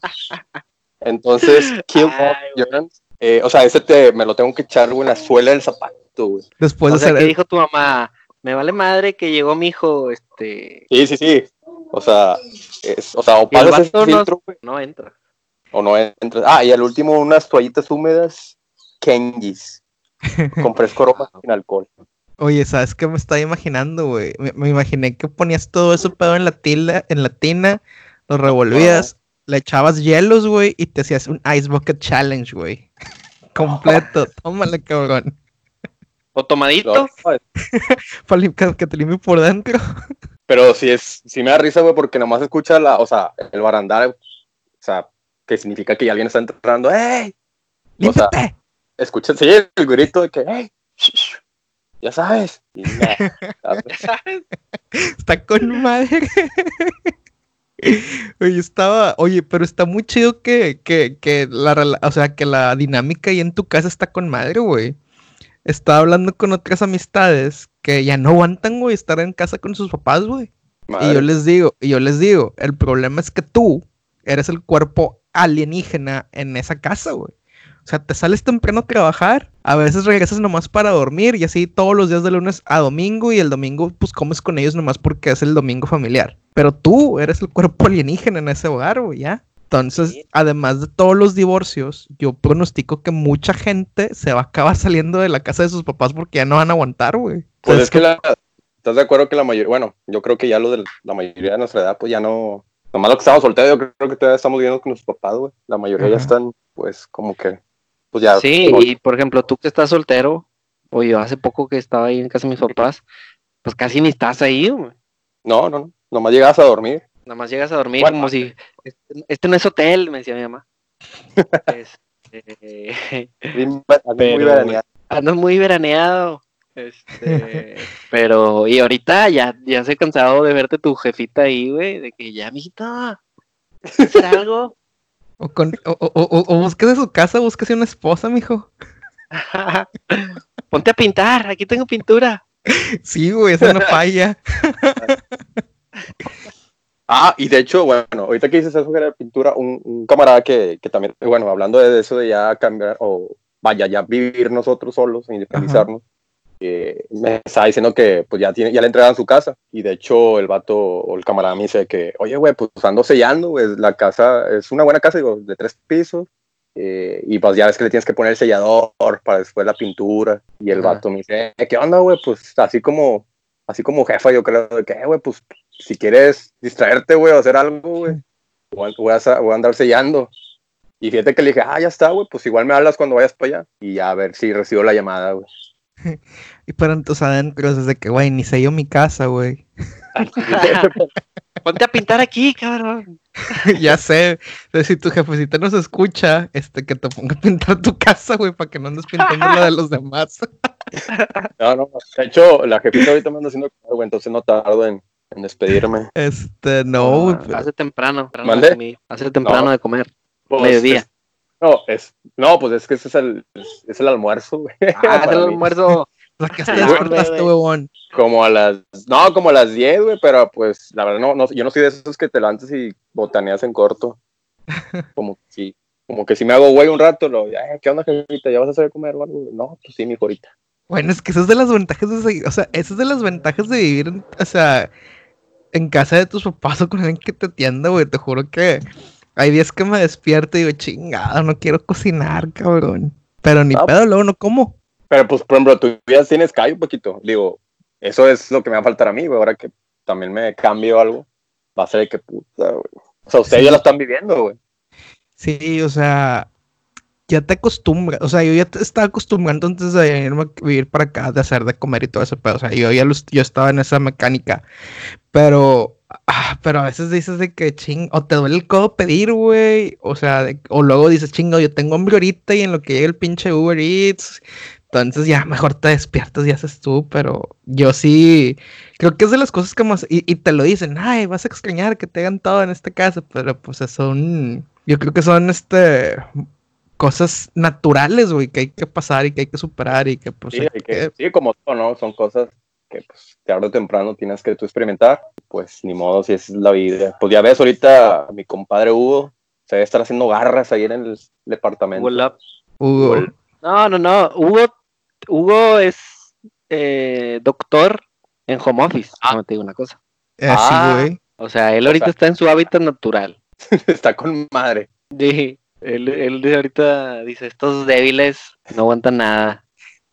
Entonces, *laughs* kill germs. Eh, o sea, ese te, me lo tengo que echar, güey, en la suela del zapato, güey. Después o de sea, hacer que el- dijo tu mamá, me vale madre que llegó mi hijo, este... Sí, sí, sí. O sea, es, o sea, o el pasas ese no- filtro, güey, No entra. o no entras. Ah, y al último, unas toallitas húmedas, Kenjis, *laughs* con fresco aroma sin alcohol. Oye, ¿sabes qué me estaba imaginando, güey? Me, me imaginé que ponías todo eso pedo en la tila, en la tina, lo revolvías, le echabas hielos, güey, y te hacías un Ice Bucket Challenge, güey. *laughs* Completo, *laughs* tómale, cabrón. O tomadito. No, *laughs* Para que, te limpie por dentro. Pero sí es, sí me da risa, güey, porque nomás escucha la, o sea, el barandal, o sea, que significa que ya alguien está entrando, ¡ey! O sea, ¡Límpiate! Escucha, sí, el grito de que, ¡ey! Ya sabes. *laughs* Y, nah, ¿Sabes? Está con madre. Oye, estaba, oye, pero está muy chido que, que, que la, o sea, que la dinámica ahí en tu casa está con madre, güey. Estaba hablando con otras amistades que ya no aguantan, güey, estar en casa con sus papás, güey. Y yo les digo, y yo les digo, el problema es que tú eres el cuerpo alienígena en esa casa, güey. O sea, te sales temprano a trabajar, a veces regresas nomás para dormir y así todos los días de lunes a domingo y el domingo pues comes con ellos nomás porque es el domingo familiar. Pero tú eres el cuerpo *laughs* alienígena en ese hogar, güey, ¿ya? Entonces, además de todos los divorcios, yo pronostico que mucha gente se va a acabar *laughs* saliendo de la casa de sus papás porque ya no van a aguantar, güey. Pues ¿Sabes es que la, ¿estás de acuerdo que la mayoría, bueno, yo creo que ya lo de la mayoría de nuestra edad, pues ya no, nomás lo que estamos solteros, yo creo que todavía estamos viviendo con nuestros papás, güey. La mayoría ya están, pues, como que, pues ya. Sí, y por ejemplo, tú que estás soltero, o yo hace poco que estaba ahí en casa de mis papás, pues casi ni estás ahí, güey. No, no, no, nomás llegas a dormir. Nada más llegas a dormir Bueno. como si, este, este no es hotel, me decía mi mamá. *laughs* Este, muy veraneado. ando muy veraneado. Este, *laughs* pero, y ahorita ya, ya estoy cansado de verte tu jefita ahí, güey, de que ya, mijito, hacer algo. O, con, o, o, o, o búsquese su casa, búsquese una esposa, mijo. *laughs* Ponte a pintar, aquí tengo pintura. Sí, güey, eso no *laughs* falla. Ah, y de hecho, bueno, ahorita que dices eso que era de pintura, un, un camarada que, que también, bueno, hablando de eso de ya cambiar, o vaya, ya vivir nosotros solos, independizarnos, eh, me estaba diciendo que pues ya tiene, ya le entregaron su casa, y de hecho el vato, o el camarada me dice que, oye, güey, pues ando sellando, güey, la casa, es una buena casa, digo, de tres pisos, eh, y pues ya ves que le tienes que poner el sellador para después la pintura, y el Ajá. vato me dice, "Eh, ¿qué onda, güey? Pues así como, así como jefa, yo creo, de que, "Eh, güey, pues si quieres distraerte, güey, o hacer algo, güey, voy a, voy voy a andar sellando. Y fíjate que le dije, ah, ya está, güey, pues igual me hablas cuando vayas para allá. Y ya a ver si recibo la llamada, güey. *laughs* Y pero entonces adentro es de que, güey, ni sé yo mi casa, güey. *laughs* Ponte a pintar aquí, cabrón. *laughs* ya sé. Entonces, si tu jefecita nos escucha, este, que te ponga a pintar tu casa, güey, para que no andes pintando la de los demás. No, no, de hecho, la jefita ahorita me anda haciendo güey, entonces no tardo en, en despedirme. Este, no, güey. Ah, pero- hace temprano. temprano ¿Mande? de Hace temprano No. de comer. Pues, Mediodía. Es- no, es, no, pues es que ese es el, es, es el almuerzo, güey. Ah, *laughs* hace el almuerzo. La que te Ah. Como a las, no, como a las 10, güey, pero pues la verdad no, no, yo no soy de esos que te levantas y botaneas en corto. *laughs* Como que sí, como que si me hago güey un rato, lo, "Eh, ¿qué onda, jefita? ¿Ya vas a de comer o algo? No, pues sí, mi ahorita. Bueno, es que esas es de las ventajas de seguir, o sea, esas es de las ventajas de vivir, en- o sea, en casa de tus papás o con alguien que te atienda, güey. Te juro que hay días que me despierto y digo, chingada, no quiero cocinar, cabrón. Pero ni Ah, pedo, luego no como. Pero pues, por ejemplo, tú ya tienes callo un poquito. Digo, eso es lo que me va a faltar a mí, güey. Ahora que también me cambio algo, va a ser de que puta, güey. O sea, ustedes Sí. ya lo están viviendo, güey. Sí, o sea, ya te acostumbras, o sea, yo ya te estaba acostumbrando antes de irme a vivir para acá, de hacer de comer y todo eso, pero, o sea, yo ya yo estaba en esa mecánica, pero, ah, pero a veces dices de que ching, o te duele el codo pedir, güey, o sea, o luego dices, chingo, yo tengo hambre ahorita y en lo que llega el pinche Uber Eats, entonces ya mejor te despiertas y haces tú, pero yo sí, creo que es de las cosas que más, y, te lo dicen, ay, vas a extrañar que te hagan todo en esta casa, pero pues son, yo creo que son, este, cosas naturales, güey, que hay que pasar y que hay que superar y que pues Sí, hay hay que- que- sí, como todo, ¿no? Son cosas que pues, tarde o temprano tienes que tú experimentar. Pues ni modo, si esa es la vida. Pues ya ves, ahorita mi compadre Hugo se debe estar haciendo garras ahí en el departamento. Hola. Hugo, Hugo. No, no, no. Hugo, Hugo es eh, doctor en home office. No te digo una cosa. eh, sí, Ah. güey. O sea, él O ahorita sea- está en su hábitat natural. *laughs* Está con madre. Sí, él, él ahorita dice, estos débiles no aguantan nada.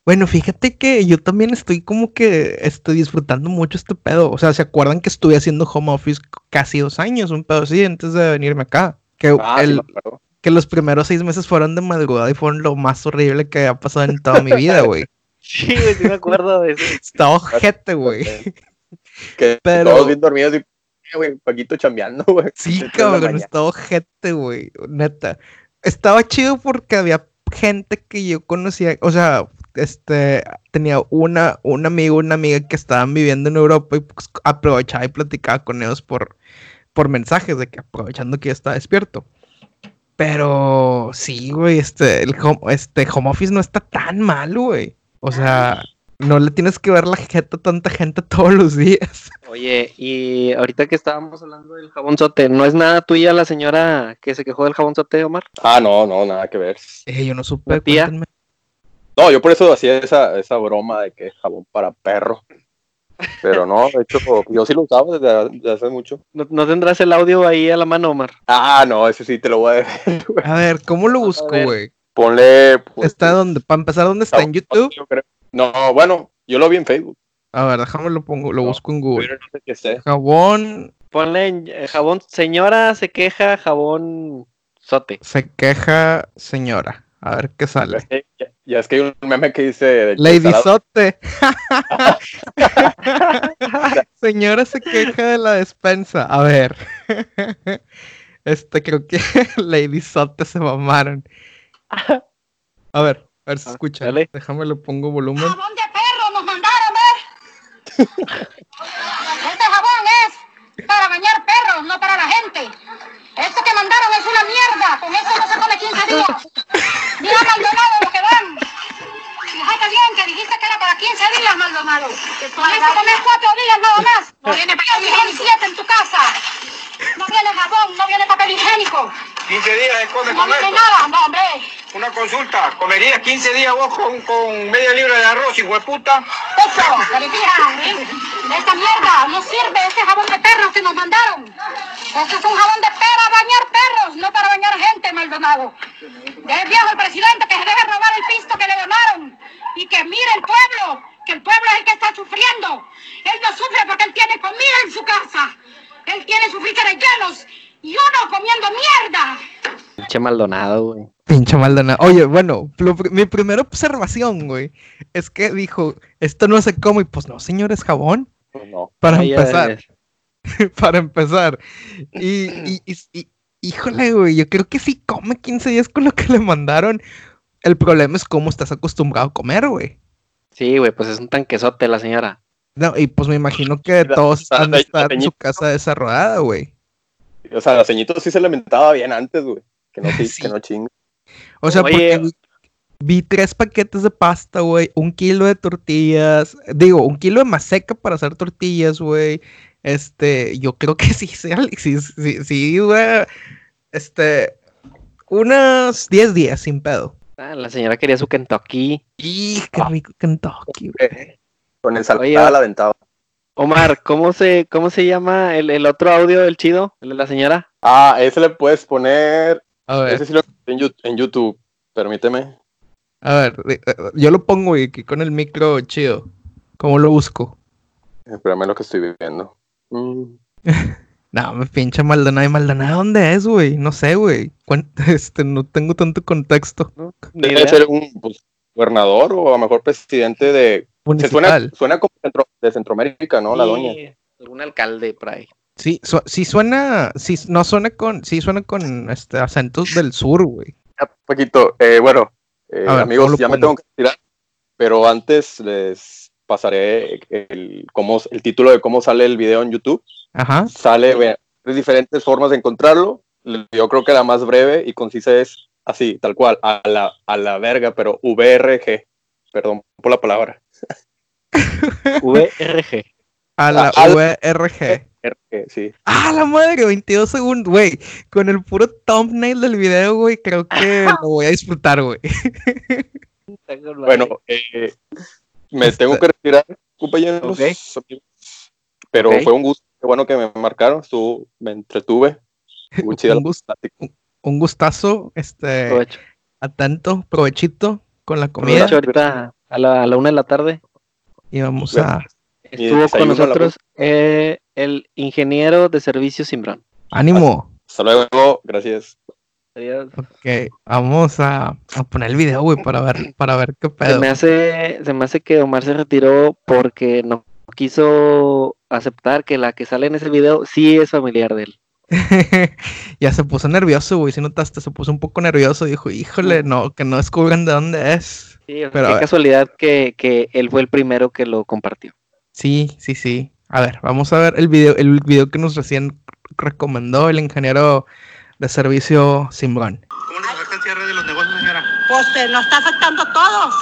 Bueno, fíjate que yo también estoy como que estoy disfrutando mucho este pedo. O sea, ¿se acuerdan que estuve haciendo home office casi dos años, un pedo así, antes de venirme acá? Que, Ah, sí, el- que los primeros seis meses fueron de madrugada y fueron lo más horrible que ha pasado en toda mi vida, güey. *laughs* Sí, sí me acuerdo de eso. Estaba ojete, güey. Que Pero- todos bien dormidos y, güey, Paquito chambeando, güey. Sí, cabrón, estaba ojete, güey, neta. Estaba chido porque había gente que yo conocía, o sea, este, tenía una, un amigo, una amiga que estaban viviendo en Europa y pues, aprovechaba y platicaba con ellos por, por mensajes de que aprovechando que ya estaba despierto. Pero sí, güey, este, el home, este home office no está tan mal, güey. O sea, no le tienes que ver la jeta a tanta gente todos los días. *laughs* Oye, y ahorita que estábamos hablando del jabonzote, ¿no es nada tuya la señora que se quejó del jabonzote, Omar? Ah, no, no, nada que ver. Eh, yo no supe. No, yo por eso hacía esa, esa broma de que es jabón para perro. Pero no, de hecho, yo sí lo usaba desde, desde hace mucho. ¿No, no tendrás el audio ahí a la mano, Omar? Ah, no, ese sí te lo voy a *laughs* güey. A ver, ¿cómo lo busco, güey? Ponle. pues, ¿Está donde? Para empezar, ¿dónde está? ¿En YouTube? yo creo. No, bueno, yo lo vi en Facebook. A ver, déjame lo pongo, lo No, busco en Google. Pero no sé qué sé. Jabón Ponle en, eh, jabón, señora se queja, jabón sote. se queja señora. A ver qué sale. ya- ya es que hay un meme que dice. de que Lady Sote. *laughs* señora se queja de la despensa. A ver. *laughs* Este, creo que *laughs* Lady Sote se mamaron. A ver, a ver si Ah, escucha. dale. Déjame le pongo volumen. Jabón de perro nos mandaron, ¿ver? *laughs* Este jabón es para bañar perros, no para la gente. Esto que mandaron es una mierda. Con eso no se come 15 días. Mira, Maldonado, lo que dan. Fíjate bien que dijiste que era para 15 días, Maldonado. Con eso comes 4 días nada más. No viene papel higiénico 7 en tu casa. No viene jabón, no viene papel higiénico. 15 días de come No con esto. nada, no, hombre. Una consulta. ¿Comerías 15 días vos con, con media libra de arroz, hijo de puta? Eso, califican, ¿eh? Esta mierda no sirve, este jabón de perros que nos mandaron. Este es un jabón de para bañar perros, no para bañar gente, Maldonado. Es viejo el presidente que se deje robar el pisto que le donaron. Y que mire el pueblo, que el pueblo es el que está sufriendo. Él no sufre porque él tiene comida en su casa. Él tiene sus fricares llenos y uno comiendo mierda. Pinche Maldonado, güey. Pinche Maldonado. Oye, bueno, lo mi primera observación, güey, es que dijo, esto no se come, y pues no, señor, es jabón. Pues no. Para Ay, empezar, *laughs* para empezar. Y, y, y- y- híjole, güey, yo creo que sí come 15 días con lo que le mandaron. El problema es cómo estás acostumbrado a comer, güey. Sí, güey, pues es un tanquesote la señora. No, y pues me imagino que *laughs* todos han de estar en su casa desarrollada, güey. O sea, la ceñito sí se alimentaba bien antes, güey. Que no, *laughs* sí, que no chingue. O sea, Oye. porque vi, tres paquetes de pasta, güey, un kilo de tortillas, digo, un kilo de maseca para hacer tortillas, güey. Este, yo creo que *laughs* sí, sí, sí, sí, sí, güey. Este, unos 10 días sin pedo. Ah, la señora quería su Kentucky. Y qué rico Kentucky, güey. Con ensalada Oye, la. Omar, ¿cómo se, cómo se llama el, el otro audio del chido? El de la señora. Ah, ese le puedes poner. A ver, Ese sí lo en, YouTube. Permíteme. a ver, eh, yo lo pongo, güey, aquí con el micro chido. ¿Cómo lo busco? Espérame lo que estoy viendo. Mm. *laughs* No, me pinche Maldonado. ¿Y Maldonado dónde es, güey? No sé, güey. *laughs* Este, no tengo tanto contexto. Debe ser un pues, gobernador o a lo mejor presidente de. Suena, Municipal. suena como centro- de Centroamérica, ¿no? La Sí, doña. Algún alcalde por ahí. Sí, su- sí suena, sí, no suena con, sí suena con este acentos del sur, güey. Ya, Paquito, eh, bueno, eh, A ver, ¿cómo amigos, ya me tengo que retirar, pero antes les pasaré el, cómo, el título de cómo sale el video en YouTube. Ajá. Sale, ve, tres diferentes formas de encontrarlo. Yo creo que la más breve y concisa es así, tal cual, a la, a la verga, pero VRG. Perdón por la palabra. *laughs* VRG. A la Ah, VRG. RG, sí. Ah, la madre, 22 segundos, güey. Con el puro thumbnail del video, güey, creo que lo voy a disfrutar, güey. *laughs* Bueno, eh, me Este- tengo que retirar, compañeros. Ok. amigos. Pero fue un gusto, qué bueno que me marcaron, estuvo, me entretuve. *laughs* Un gustazo, este, Aprovecho. atento, provechito con la comida. hecho, ahorita a la, a la una de la tarde Y vamos a. Estuvo con nosotros eh, el ingeniero de servicio Simbrón. ánimo. Hasta luego, gracias. Adiós. Ok, vamos a, a poner el video, güey, para ver, para ver qué Se pedo. me hace, se me hace que Omar se retiró porque no quiso aceptar que la que sale en ese video sí es familiar de él. *laughs* ya se puso nervioso, güey. Si notaste, se puso un poco nervioso. Dijo, híjole, no, que no descubran de dónde es. Sí, Pero qué casualidad que, que él fue el primero que lo compartió. Sí, sí, sí. A ver, vamos a ver el video, el video que nos recién recomendó el ingeniero de servicio Simbrón. ¿Cómo les afecta el cierre de los negocios, señora? Pues eh, nos está afectando a todos.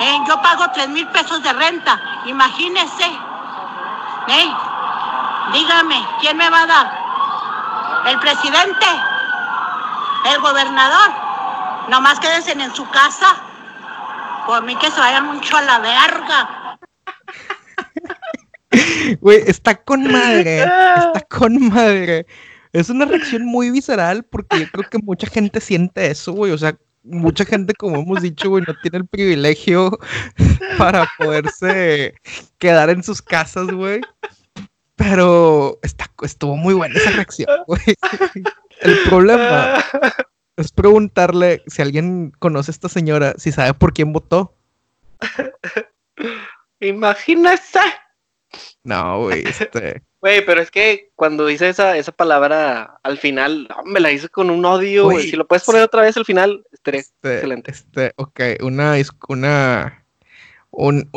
Eh, yo pago tres mil pesos de renta, imagínese. Eh, dígame, ¿quién me va a dar? ¿El presidente? ¿El gobernador? Nomás quédense en su casa. Por mí que se vayan mucho a la verga. Güey, está con madre. Está con madre. Es una reacción muy visceral porque yo creo que mucha gente siente eso, güey. O sea, mucha gente, como hemos dicho, güey, no tiene el privilegio *laughs* para poderse quedar en sus casas, güey. Pero está, estuvo muy buena esa reacción, *laughs* güey. El problema *laughs* es preguntarle si alguien conoce a esta señora, si sabe por quién votó. Imagínese. No, güey, este. *laughs* Güey, pero es que cuando dice esa, esa palabra al final, no, me la hice con un odio, güey. Si lo puedes poner otra vez al final, estaría Este, excelente. Este, ok, una, una, un,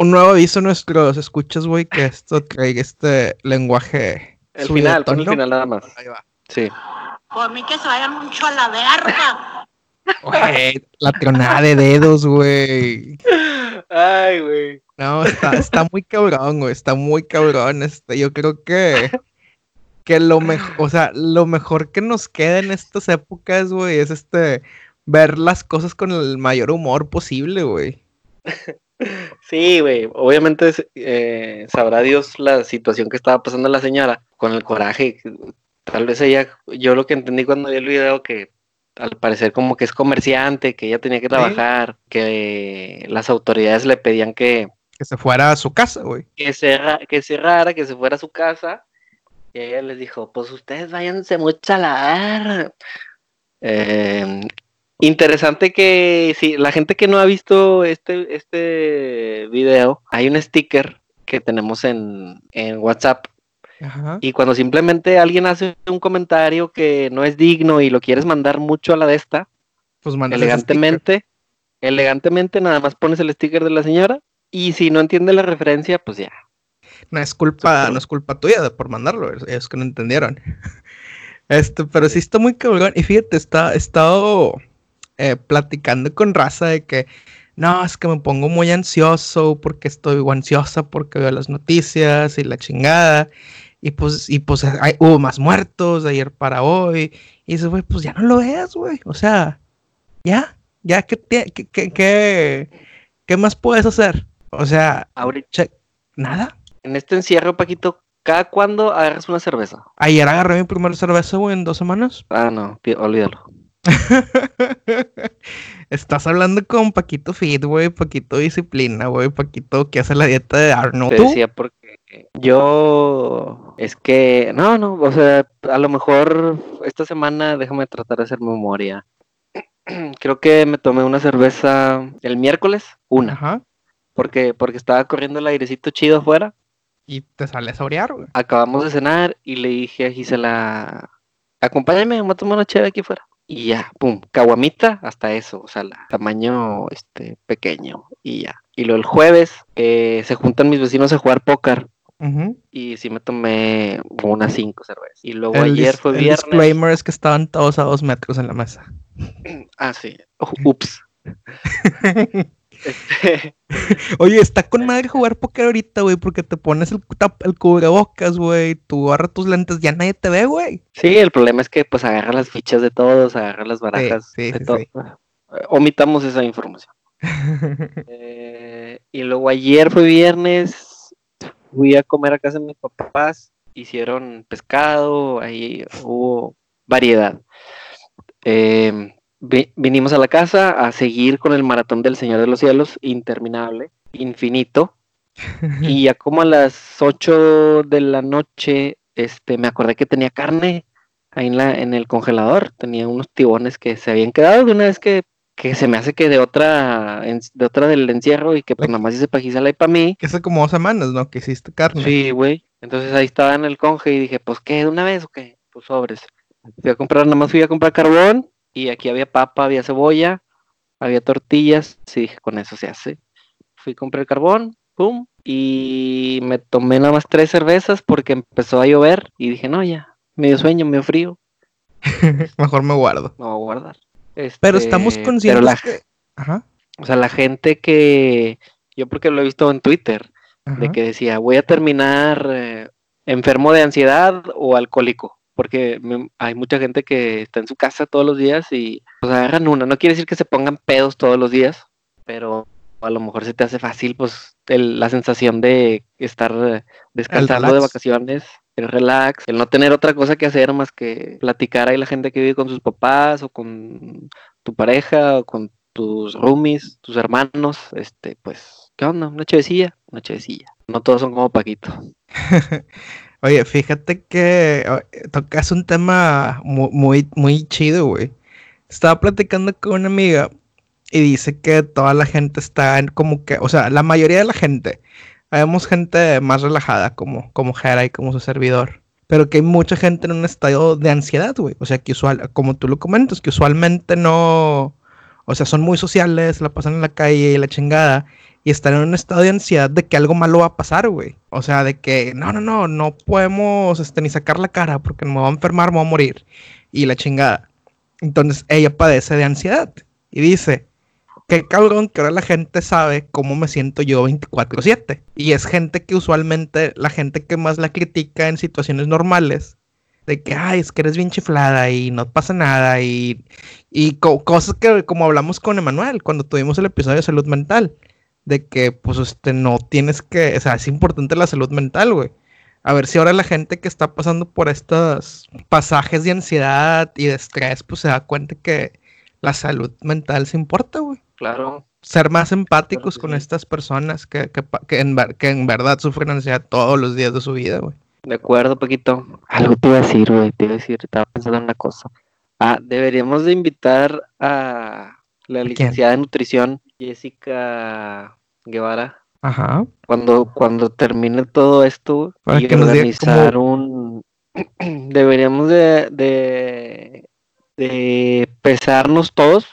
un nuevo aviso a nuestros escuchas, güey, que esto traiga este lenguaje. El final, pon el final nada más. Ahí va. Sí. Por mí que se vayan mucho a la verga. Güey, la tronada de dedos, güey. Ay, güey. No, está, está muy cabrón, güey, está muy cabrón. Este, yo creo que, que lo mejor, o sea, lo mejor que nos queda en estas épocas, güey, es este, ver las cosas con el mayor humor posible, güey. *laughs* Sí, güey. Obviamente eh, sabrá Dios la situación que estaba pasando la señora con el coraje. Tal vez ella, yo lo que entendí cuando vi el video que al parecer como que es comerciante, que ella tenía que trabajar, que las autoridades le pedían que, Que se fuera a su casa, güey. que, cerra- que cerrara, que se fuera a su casa. Y ella les dijo, pues ustedes váyanse mucho a la verga". Eh, interesante que si la gente que no ha visto este, este video, hay un sticker que tenemos en, en WhatsApp. Ajá. Y cuando simplemente alguien hace un comentario que no es digno y lo quieres mandar mucho a la de esta, Pues mandas elegantemente, elegantemente nada más pones el sticker de la señora. Y si no entiende la referencia, pues ya. No es culpa, no es culpa tuya de por mandarlo, es, que no entendieron. *laughs* Este, pero sí está muy cabrón. Y fíjate, está, estado eh, platicando con raza de que no, es que me pongo muy ansioso porque estoy ansiosa porque veo las noticias y la chingada. Y pues, y pues hay, hubo más muertos de ayer para hoy. Y dices, güey, pues ya no lo veas, güey. O sea, ya, ya, ¿qué, qué, qué, qué- más puedes hacer? O sea, Ahorita, nada. en este encierro, Paquito, ¿cada cuándo agarras una cerveza? Ayer agarré mi primer cerveza, güey, en dos semanas. Ah, no, olvídalo. *laughs* Estás hablando con Paquito Fit, güey, Paquito Disciplina, güey, Paquito que hace la dieta de Arnold. Te decía porque Yo, es que, no, no, o sea, a lo mejor esta semana déjame tratar de hacer memoria. *clears throat* Creo que me tomé una cerveza el miércoles, una, Ajá. porque, porque estaba corriendo el airecito chido afuera. Y te sales a orear, güey. Acabamos de cenar y le dije a Gisela, acompáñame, vamos a tomar una chévere aquí afuera. Y ya, pum, caguamita, hasta eso, o sea, la, tamaño este, pequeño, y ya. Y luego el jueves eh, se juntan mis vecinos a jugar póker. Y sí me tomé como unas cinco cervezas. Y luego El, ayer fue el viernes. disclaimer es que estaban todos a dos metros en la mesa. *clears throat* Ah, sí. *clears throat* Ups. *laughs* Este, *laughs* Oye, está con madre jugar póker ahorita, güey, porque te pones el, el cubrebocas, güey, tú agarras tus lentes, ya nadie te ve, güey. sí, el problema es que pues agarra las fichas de todos, agarra las barajas sí, de sí, todo. sí. Eh, Omitamos esa información. *laughs* Eh, y luego ayer fue viernes, fui a comer a casa de mis papás, hicieron pescado, ahí hubo variedad. Eh, vinimos a la casa a seguir con el maratón del Señor de los Cielos, interminable, infinito. *laughs* Y ya como a las 8 de la noche, este, me acordé que tenía carne ahí en, la, en el congelador. Tenía unos tibones que se habían quedado de una vez que, que se me hace que de otra, de otra del encierro y que pues nada más hice pajizala ahí para mí. Que hace como dos semanas, ¿no? Que hiciste carne. Sí, güey. Entonces ahí estaba en el conge y dije, pues qué, de una vez o qué? Pues sobres. Fui a comprar, nada más fui a comprar carbón y aquí había papa, había cebolla, había tortillas. Sí, dije, con eso se hace. Fui a comprar carbón, pum, y me tomé nada más tres cervezas porque empezó a llover y dije, no, ya, medio sueño, medio frío, *laughs* Mejor me guardo. me voy a guardar. Pero estamos Este, conscientes pero la- que... Ajá. O sea, la gente que, yo porque lo he visto en Twitter, de que decía, voy a terminar eh, enfermo de ansiedad o alcohólico, porque me- hay mucha gente que está en su casa todos los días y pues agarran una, no quiere decir que se pongan pedos todos los días, pero a lo mejor se te hace fácil pues el- la sensación de estar eh, descansando de vacaciones, el relax, el no tener otra cosa que hacer más que platicar ahí la gente que vive con sus papás o con tu pareja o con tus roomies, tus hermanos, este, pues, ¿qué onda? Una chevecilla, una chevecilla. No todos son como Paquito. *laughs* Oye, fíjate que tocas un tema mu- muy, muy, chido, güey. Estaba platicando con una amiga y dice que toda la gente está en como que, o sea, la mayoría de la gente, vemos gente más relajada como, como Jera y como su servidor, pero que hay mucha gente en un estado de ansiedad, güey. O sea, que usual, como tú lo comentas, que usualmente no, o sea, son muy sociales, la pasan en la calle y la chingada, y están en un estado de ansiedad de que algo malo va a pasar, güey. O sea, de que no, no, no, no podemos este, ni sacar la cara porque me voy a enfermar, me voy a morir. Y la chingada. Entonces ella padece de ansiedad. Y dice, qué cabrón que ahora la gente sabe cómo me siento yo 24/7. Y es gente que usualmente, la gente que más la critica en situaciones normales, de que, ay, es que eres bien chiflada y no pasa nada. Y, y co- cosas que, como hablamos con Emanuel cuando tuvimos el episodio de salud mental de que pues este no tienes que, o sea, es importante la salud mental, güey. A ver si ahora la gente que está pasando por estos pasajes de ansiedad y de estrés, pues se da cuenta que la salud mental se importa, güey. Claro. Ser más empáticos con sí. estas personas que, que, que en, ver- que en verdad sufren ansiedad todos los días de su vida, güey. De acuerdo, Paquito. Algo te iba a decir, güey. Te iba a decir, estaba pensando en una cosa. Ah, deberíamos de invitar a la quién? licenciada en nutrición, Jessica Guevara, Ajá. cuando, cuando termine todo esto Para y que organizar un *clears throat* deberíamos de, de de pesarnos todos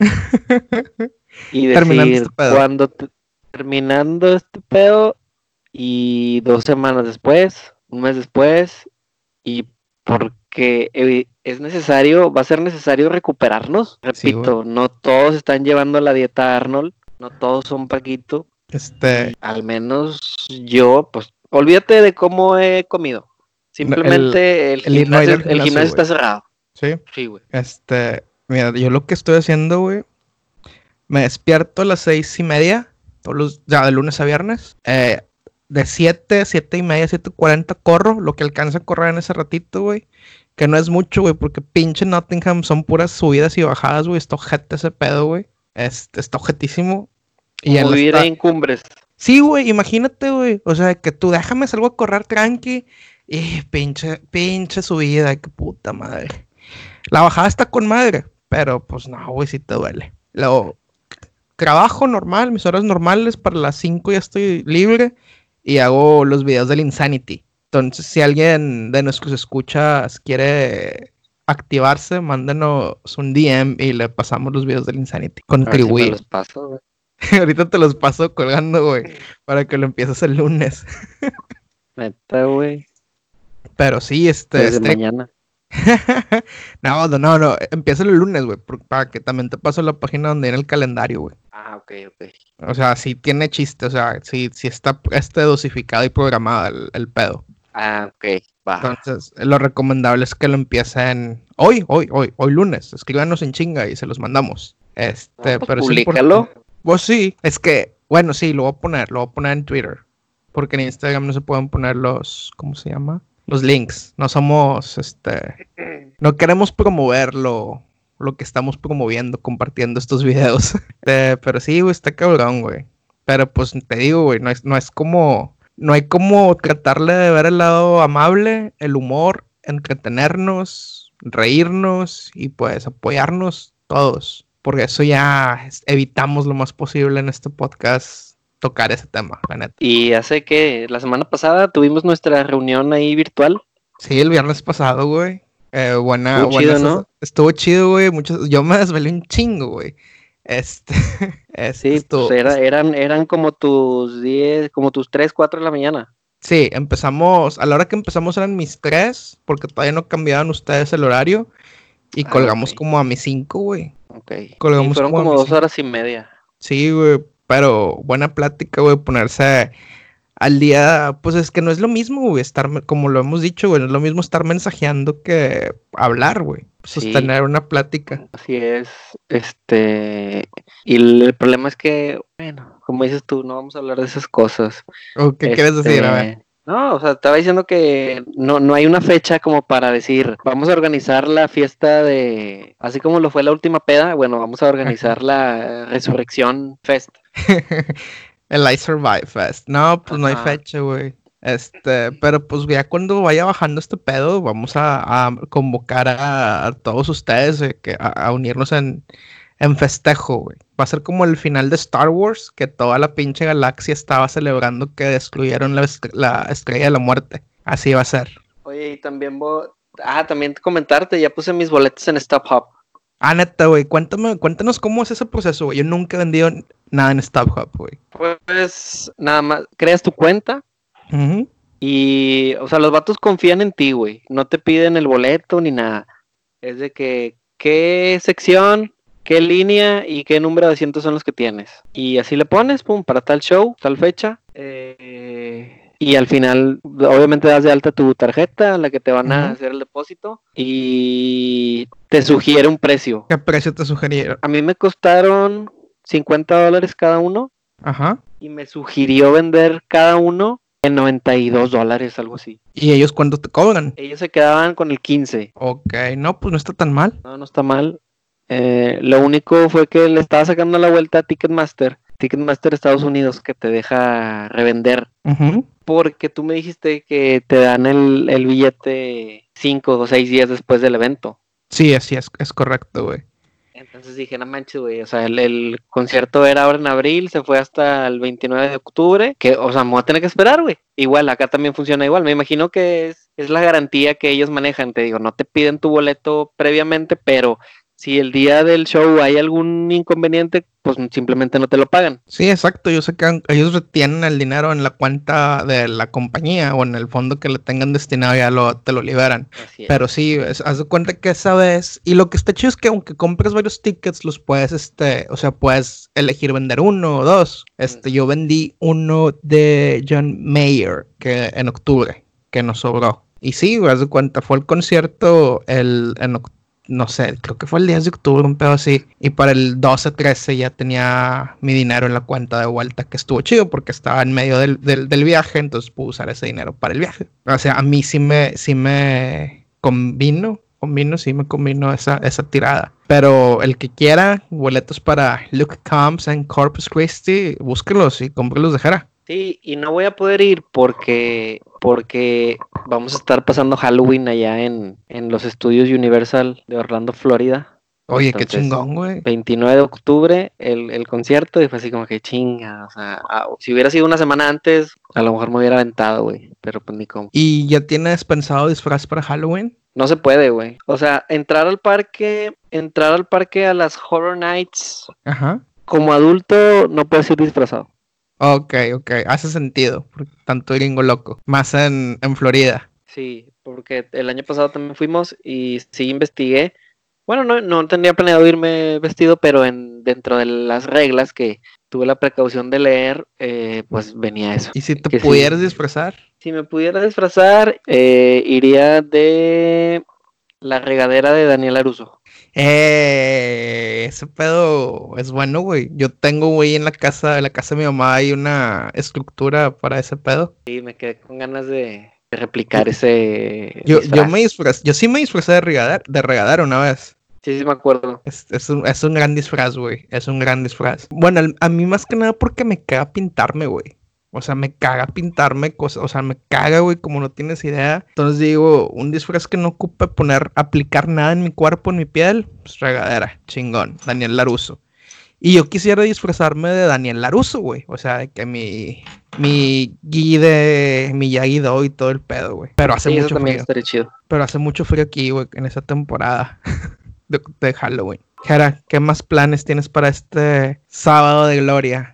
*laughs* y Terminando decir este pedo. cuando te- terminando este pedo y dos semanas después un mes después y porque evi- es necesario va a ser necesario recuperarnos Sí, repito no todos están llevando la dieta Arnold no todos son Paquito Este, al menos yo, pues, olvídate de cómo he comido. Simplemente el, el gimnasio, el gimnasio, gimnasio está cerrado. sí. Sí, güey. Este, mira, yo lo que estoy haciendo, güey, me despierto a las seis y media, todos los, ya de lunes a viernes, eh, de siete, siete y media, siete cuarenta corro, lo que alcanza a correr en ese ratito, güey, que no es mucho, güey, porque pinche Nottingham son puras subidas y bajadas, güey, está ojete ese pedo, güey, este, está ojetísimo. Y Como vivir esta- en cumbres. Sí, güey, imagínate, güey. O sea, que tú déjame salgo a correr tranqui. Y pinche, pinche subida, qué puta madre. La bajada está con madre, pero pues no, güey, sí te duele. Luego, trabajo normal, mis horas normales, para las 5 ya estoy libre y hago los videos del Insanity. Entonces, si alguien de nuestros escuchas quiere activarse, mándenos un DM y le pasamos los videos del Insanity. Si Contribuir. los paso, güey. *laughs* Ahorita te los paso colgando, güey, para que lo empieces el lunes. *laughs* Neta, güey. Pero sí, este, Desde este- mañana. *laughs* no, no, no, no, empieza el lunes, güey, para que también te paso la página donde viene el calendario, güey. Ah, ok, ok. O sea, sí tiene chiste, o sea, sí, sí está este dosificado y programado el, el pedo. Ah, ok. Va. Entonces, lo recomendable es que lo empiecen hoy, hoy, hoy, hoy lunes. Escríbanos en chinga y se los mandamos. Este, Ah, pues pero públicalo. importante. Pues sí, es que, bueno, sí, lo voy a poner, lo voy a poner en Twitter. Porque en Instagram no se pueden poner los, ¿cómo se llama? Los links. No somos, este, no queremos promover lo, lo que estamos promoviendo, compartiendo estos videos. *laughs* Eh, pero sí, güey, está cabrón, güey. Pero pues te digo, güey, no es, no es como, no hay como tratarle de ver el lado amable, el humor, entretenernos, reírnos y pues apoyarnos todos. Porque eso ya evitamos lo más posible en este podcast tocar ese tema, la neta. Y hace que la semana pasada tuvimos nuestra reunión ahí virtual. Sí, el viernes pasado, güey. Eh, buena, Estuvo buena chido, ¿no? Estuvo chido, güey. Muchos, yo me desvelé un chingo, güey. Este, *laughs* este Sí, pues era, eran, eran como tus 10, como tus 3, 4 de la mañana. Sí, empezamos, a la hora que empezamos eran mis tres, porque todavía no cambiaban ustedes el horario. Y Ah, colgamos ok. como a mis cinco, güey. Ok. Colgamos Y fueron como como dos horas y media. Sí, güey, pero buena plática, güey, ponerse al día, pues es que no es lo mismo, güey, estar, como lo hemos dicho, güey, no es lo mismo estar mensajeando que hablar, güey, Sí. sostener una plática. Así es. Este. Y el, problema es que, bueno, como dices tú, no vamos a hablar de esas cosas. ¿O qué quieres decir? A ver. Este, No, o sea, estaba diciendo que no, no hay una fecha como para decir, vamos a organizar la fiesta de, así como lo fue la última peda, bueno, vamos a organizar la Resurrección Fest. *laughs* El I Survive Fest. No, pues no hay fecha, güey. Este, pero pues ya cuando vaya bajando este pedo, vamos a, a convocar a, a todos ustedes eh, que, a, a unirnos en, en festejo, güey. Va a ser como el final de Star Wars, que toda la pinche galaxia estaba celebrando que destruyeron la, la estrella de la muerte. Así va a ser. Oye, y también voy, ah, también comentarte, ya puse mis boletos en Stop Hub. Ah, neta, güey, cuéntame, cuéntanos cómo es ese proceso, güey. Yo nunca he vendido nada en StubHub, güey. Pues nada más, creas tu cuenta y, o sea, los vatos confían en ti, güey. No te piden el boleto ni nada. Es de que, ¿qué sección, qué línea y qué número de asientos son los que tienes? Y así le pones, pum, para tal show, tal fecha. eh, y al final, obviamente das de alta tu tarjeta, la que te van a hacer el depósito, y te sugiere un precio. ¿Qué precio te sugerieron? A mí me costaron 50 dólares cada uno Ajá. y me sugirió vender cada uno en 92 dólares, algo así. ¿Y ellos cuánto te cobran? Ellos se quedaban con el 15. Ok, no, pues no está tan mal. No, no está mal. Eh, lo único fue que le estaba sacando la vuelta a Ticketmaster. Ticketmaster Estados Unidos que te deja revender. Ujú. Porque tú me dijiste que te dan el, el billete 5 o 6 días después del evento. Sí, así es, es correcto, güey. Entonces dije, no manches, güey. O sea, el, el concierto era ahora en abril, se fue hasta el 29 de octubre. Que, o sea, me voy a tener que esperar, güey. Igual, acá también funciona igual. Me imagino que es, es la garantía que ellos manejan. Te digo, no te piden tu boleto previamente, pero si el día del show hay algún inconveniente, pues simplemente no te lo pagan. Sí, exacto. Yo sé que ellos retienen el dinero en la cuenta de la compañía o en el fondo que le tengan destinado ya lo, te lo liberan. Pero sí, es- haz de cuenta que esa vez, y lo que está chido es que aunque compres varios tickets, los puedes, este, o sea, puedes elegir vender uno o dos. Este, yo vendí uno de John Mayer, que en octubre, que nos sobró. Y sí, haz de cuenta, fue el concierto el, en oc- no sé, creo que fue el 10 de octubre, un pedo así. Y para el 12, 13 ya tenía mi dinero en la cuenta de vuelta, que estuvo chido porque estaba en medio del, del, viaje, entonces pude usar ese dinero para el viaje. O sea, a mí sí me, sí me convino combino, sí me combino esa, esa tirada. Pero el que quiera boletos para Luke Combs and Corpus Christi, búsquenlos y cómprelos de Jera. Sí, y no voy a poder ir porque, porque vamos a estar pasando Halloween allá en, en los estudios Universal de Orlando, Florida. Oye, Entonces, qué chingón, güey. 29 de octubre el, el concierto y fue así como que chinga, o sea, ah, si hubiera sido una semana antes, a lo mejor me hubiera aventado, güey, pero pues ni cómo. ¿Y ya tienes pensado disfraz para Halloween? No se puede, güey. O sea, entrar al parque, entrar al parque a las Horror Nights Ajá. como adulto no puedes ir disfrazado. Ok, ok, hace sentido. Tanto gringo loco. Más en, en Florida. Sí, porque el año pasado también fuimos y sí investigué. Bueno, no, no tenía planeado irme vestido, pero en dentro de las reglas que tuve la precaución de leer, eh, pues venía eso. ¿Y si te Que sí. pudieras disfrazar? Si me pudiera disfrazar, eh, iría de la regadera de Daniel Aruso. Eh, ese pedo es bueno, güey. Yo tengo, güey, en la casa, en la casa de mi mamá hay una estructura para ese pedo. Y me quedé con ganas de, de replicar ese. Yo, yo me disfraz, yo sí me disfrazé de regadar, de regadar una vez. Sí, sí, me acuerdo. Es, es un, es un gran disfraz, güey. Es un gran disfraz. Bueno, a mí más que nada porque me caga pintarme, güey. O sea, me caga pintarme cosas. O sea, me caga, güey, como no tienes idea. Entonces digo, un disfraz que no ocupe poner, aplicar nada en mi cuerpo, en mi piel, pues regadera, chingón. Daniel Laruso. Y yo quisiera disfrazarme de Daniel Laruso, güey. O sea, de que mi, mi guide, mi Yagido y todo el pedo, güey. Pero hace Sí, mucho también frío. chido. Pero hace mucho frío aquí, güey, en esa temporada *laughs* de, de Halloween. Jera, ¿qué más planes tienes para este sábado de gloria?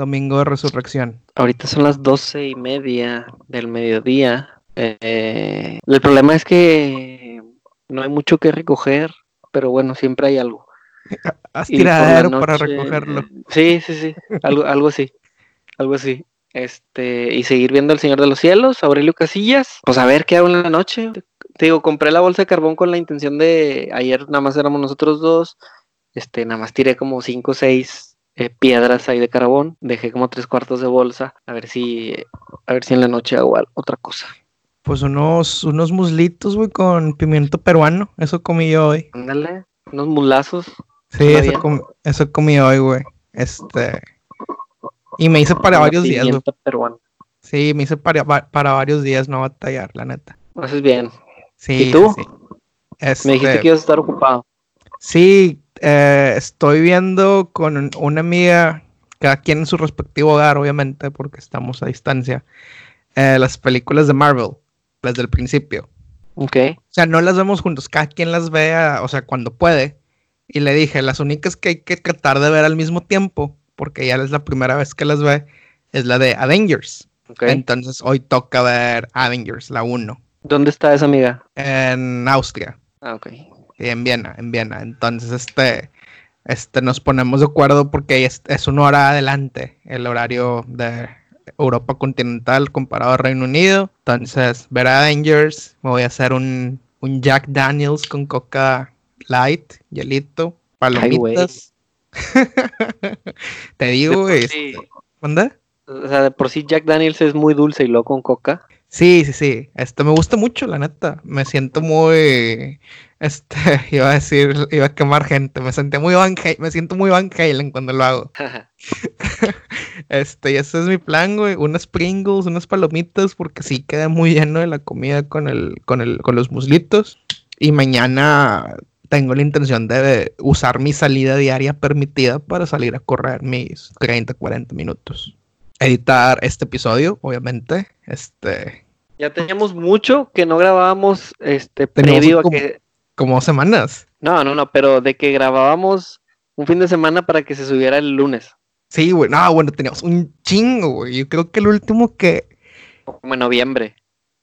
Domingo de resurrección. Ahorita son las doce y media del mediodía. Eh, el problema es que no hay mucho que recoger, pero bueno, siempre hay algo. *laughs* Haz tiradero para recogerlo. Sí, sí, sí. Algo, algo así. Algo así. Este, y seguir viendo El Señor de los Cielos, Aurelio Casillas. Pues a ver qué hago en la noche. Te digo, compré la bolsa de carbón con la intención de. Ayer nada más éramos nosotros dos. Este, nada más tiré como cinco o seis eh, piedras ahí de carbón. Dejé como tres cuartos de bolsa. A ver si. A ver si en la noche hago otra cosa. Pues unos, unos muslitos, güey, con pimiento peruano. Eso comí yo hoy. Ándale. Unos mulazos. Sí, eso, com- eso comí hoy, güey. Este. Y me hice para varios días, güey. peruana. Sí, me hice para, para varios días, no batallar, la neta. Haces bien. Sí, ¿Y tú? sí, sí. Me dijiste Este, que ibas a estar ocupado. Sí, eh, estoy viendo con un- una amiga, cada quien en su respectivo hogar, obviamente, porque estamos a distancia, eh, las películas de Marvel, las del principio. Ok. O sea, no las vemos juntos, cada quien las vea, o sea, cuando puede. Y le dije, las únicas que hay que tratar de ver al mismo tiempo, porque ya es la primera vez que las ve, es la de Avengers. ok. Entonces hoy toca ver Avengers, la 1, ¿Dónde está esa amiga? en Austria. Ah, ok. Sí, en Viena, en Viena. Entonces, este, este, nos ponemos de acuerdo porque es, es una hora adelante el horario de Europa continental comparado al Reino Unido. Entonces, ver a Avengers, me voy a hacer un, un Jack Daniels con Coca Light, hielito, palomitas. *laughs* Te De digo, por güey. sí- ¿Manda? o sea, de por sí Jack Daniels es muy dulce y luego con coca. Sí, sí, sí. Este me gusta mucho, la neta. Me siento muy. *laughs* Este, *laughs* iba a decir, iba a quemar gente. Me sentí muy Van Halen- me siento muy Van Halen cuando lo hago. *laughs* Este, y ese es mi plan, güey. Unas Pringles, unas palomitas, porque sí queda muy lleno de la comida con el, con el, con los muslitos. Y mañana tengo la intención de usar mi salida diaria permitida para salir a correr mis 30, 40 minutos. Editar este episodio, obviamente. Este, ya teníamos mucho que no grabábamos este Teníamos previo a que. como dos semanas. No, no, no, pero de que grabábamos un fin de semana para que se subiera el lunes, Sí, güey. No, bueno, teníamos un chingo, güey. Yo creo que el último que. como en noviembre.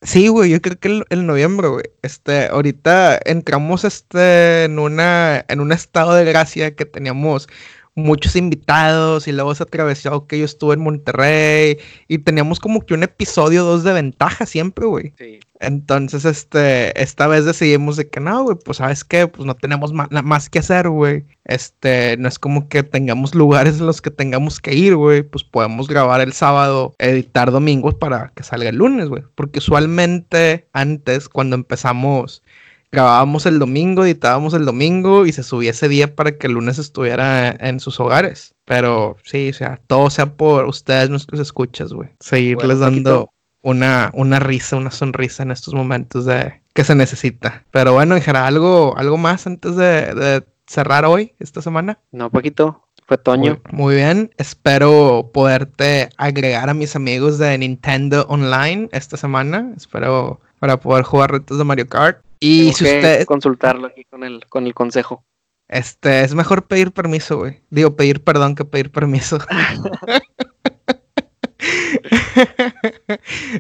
Sí, güey, yo creo que el, el noviembre, güey. Este, ahorita entramos este en una en un estado de gracia que teníamos muchos invitados y luego se atravesó que yo estuve en Monterrey y teníamos como que un episodio dos de ventaja siempre, güey. Sí. Entonces, este, esta vez decidimos de que no, güey, pues sabes qué, pues no tenemos más que hacer, güey. Este, no es como que tengamos lugares en los que tengamos que ir, güey. Pues podemos grabar el sábado, editar domingos para que salga el lunes, güey. Porque usualmente antes, cuando empezamos grabábamos el domingo, editábamos el domingo y se subía ese día para que el lunes estuviera en sus hogares. Pero sí, o sea, todo sea por ustedes, nuestros escuchas, güey. Seguirles Bueno, dando una, una risa, una sonrisa en estos momentos de que se necesita. Pero bueno, en general, algo, algo más antes de, de cerrar hoy, esta semana. No, Paquito, fue Toño. Muy, muy bien. Espero poderte agregar a mis amigos de Nintendo Online esta semana. Espero para poder jugar retos de Mario Kart. Y Tengo si que usted, consultarlo aquí con el, con el consejo. este, es mejor pedir permiso, güey. Digo, pedir perdón que pedir permiso. *laughs*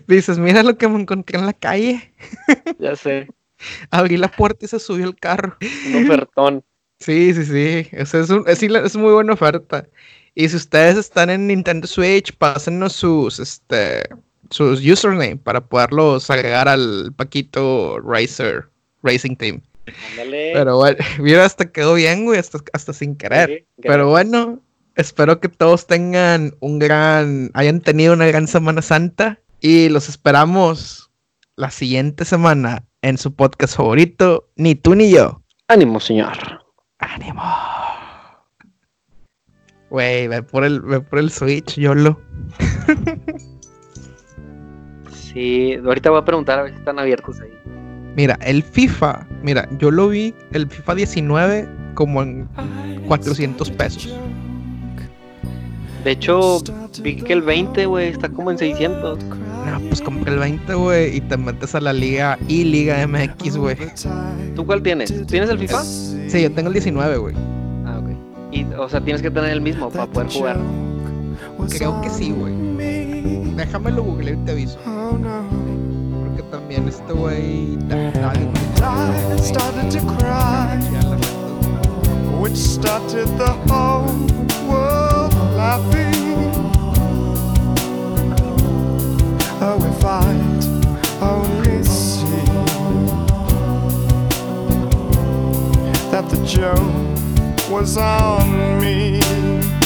Dices, mira lo que me encontré en la calle. Ya sé, Abrí la puerta y se subió el carro. un ofertón. Sí, sí, sí. Esa es, un- es muy buena oferta. Y si ustedes están en Nintendo Switch, pásennos sus, este, sus username para poderlos agregar al Paquito Racer Racing Team. Ándale. Pero bueno, *laughs* mira, hasta quedó bien, güey, hasta, hasta sin querer. Sí, Pero bueno, espero que todos tengan un gran, hayan tenido una gran Semana Santa y los esperamos la siguiente semana en su podcast favorito, Ni tú ni yo. Ánimo, señor. ¡Ánimo! Güey, ve por el, ve por el Switch, YOLO. *laughs* Sí, ahorita voy a preguntar a ver si están abiertos ahí. Mira, el FIFA, mira, yo lo vi, el FIFA 19 como en 400 pesos. De hecho, vi que el 20, güey, está como en 600. No, pues compré el 20, güey, y te metes a la liga y Liga MX, güey. ¿Tú cuál tienes? ¿Tienes el FIFA? Sí, yo tengo el 19, güey. Ah, ok. Y, o sea, tienes que tener el mismo para poder jugar. Creo que sí, güey. Déjamelo google y te aviso. Porque también este güey... I started to cry, ya la meto. which started the whole world laughing. Oh, if I'd only see that the joke was on me.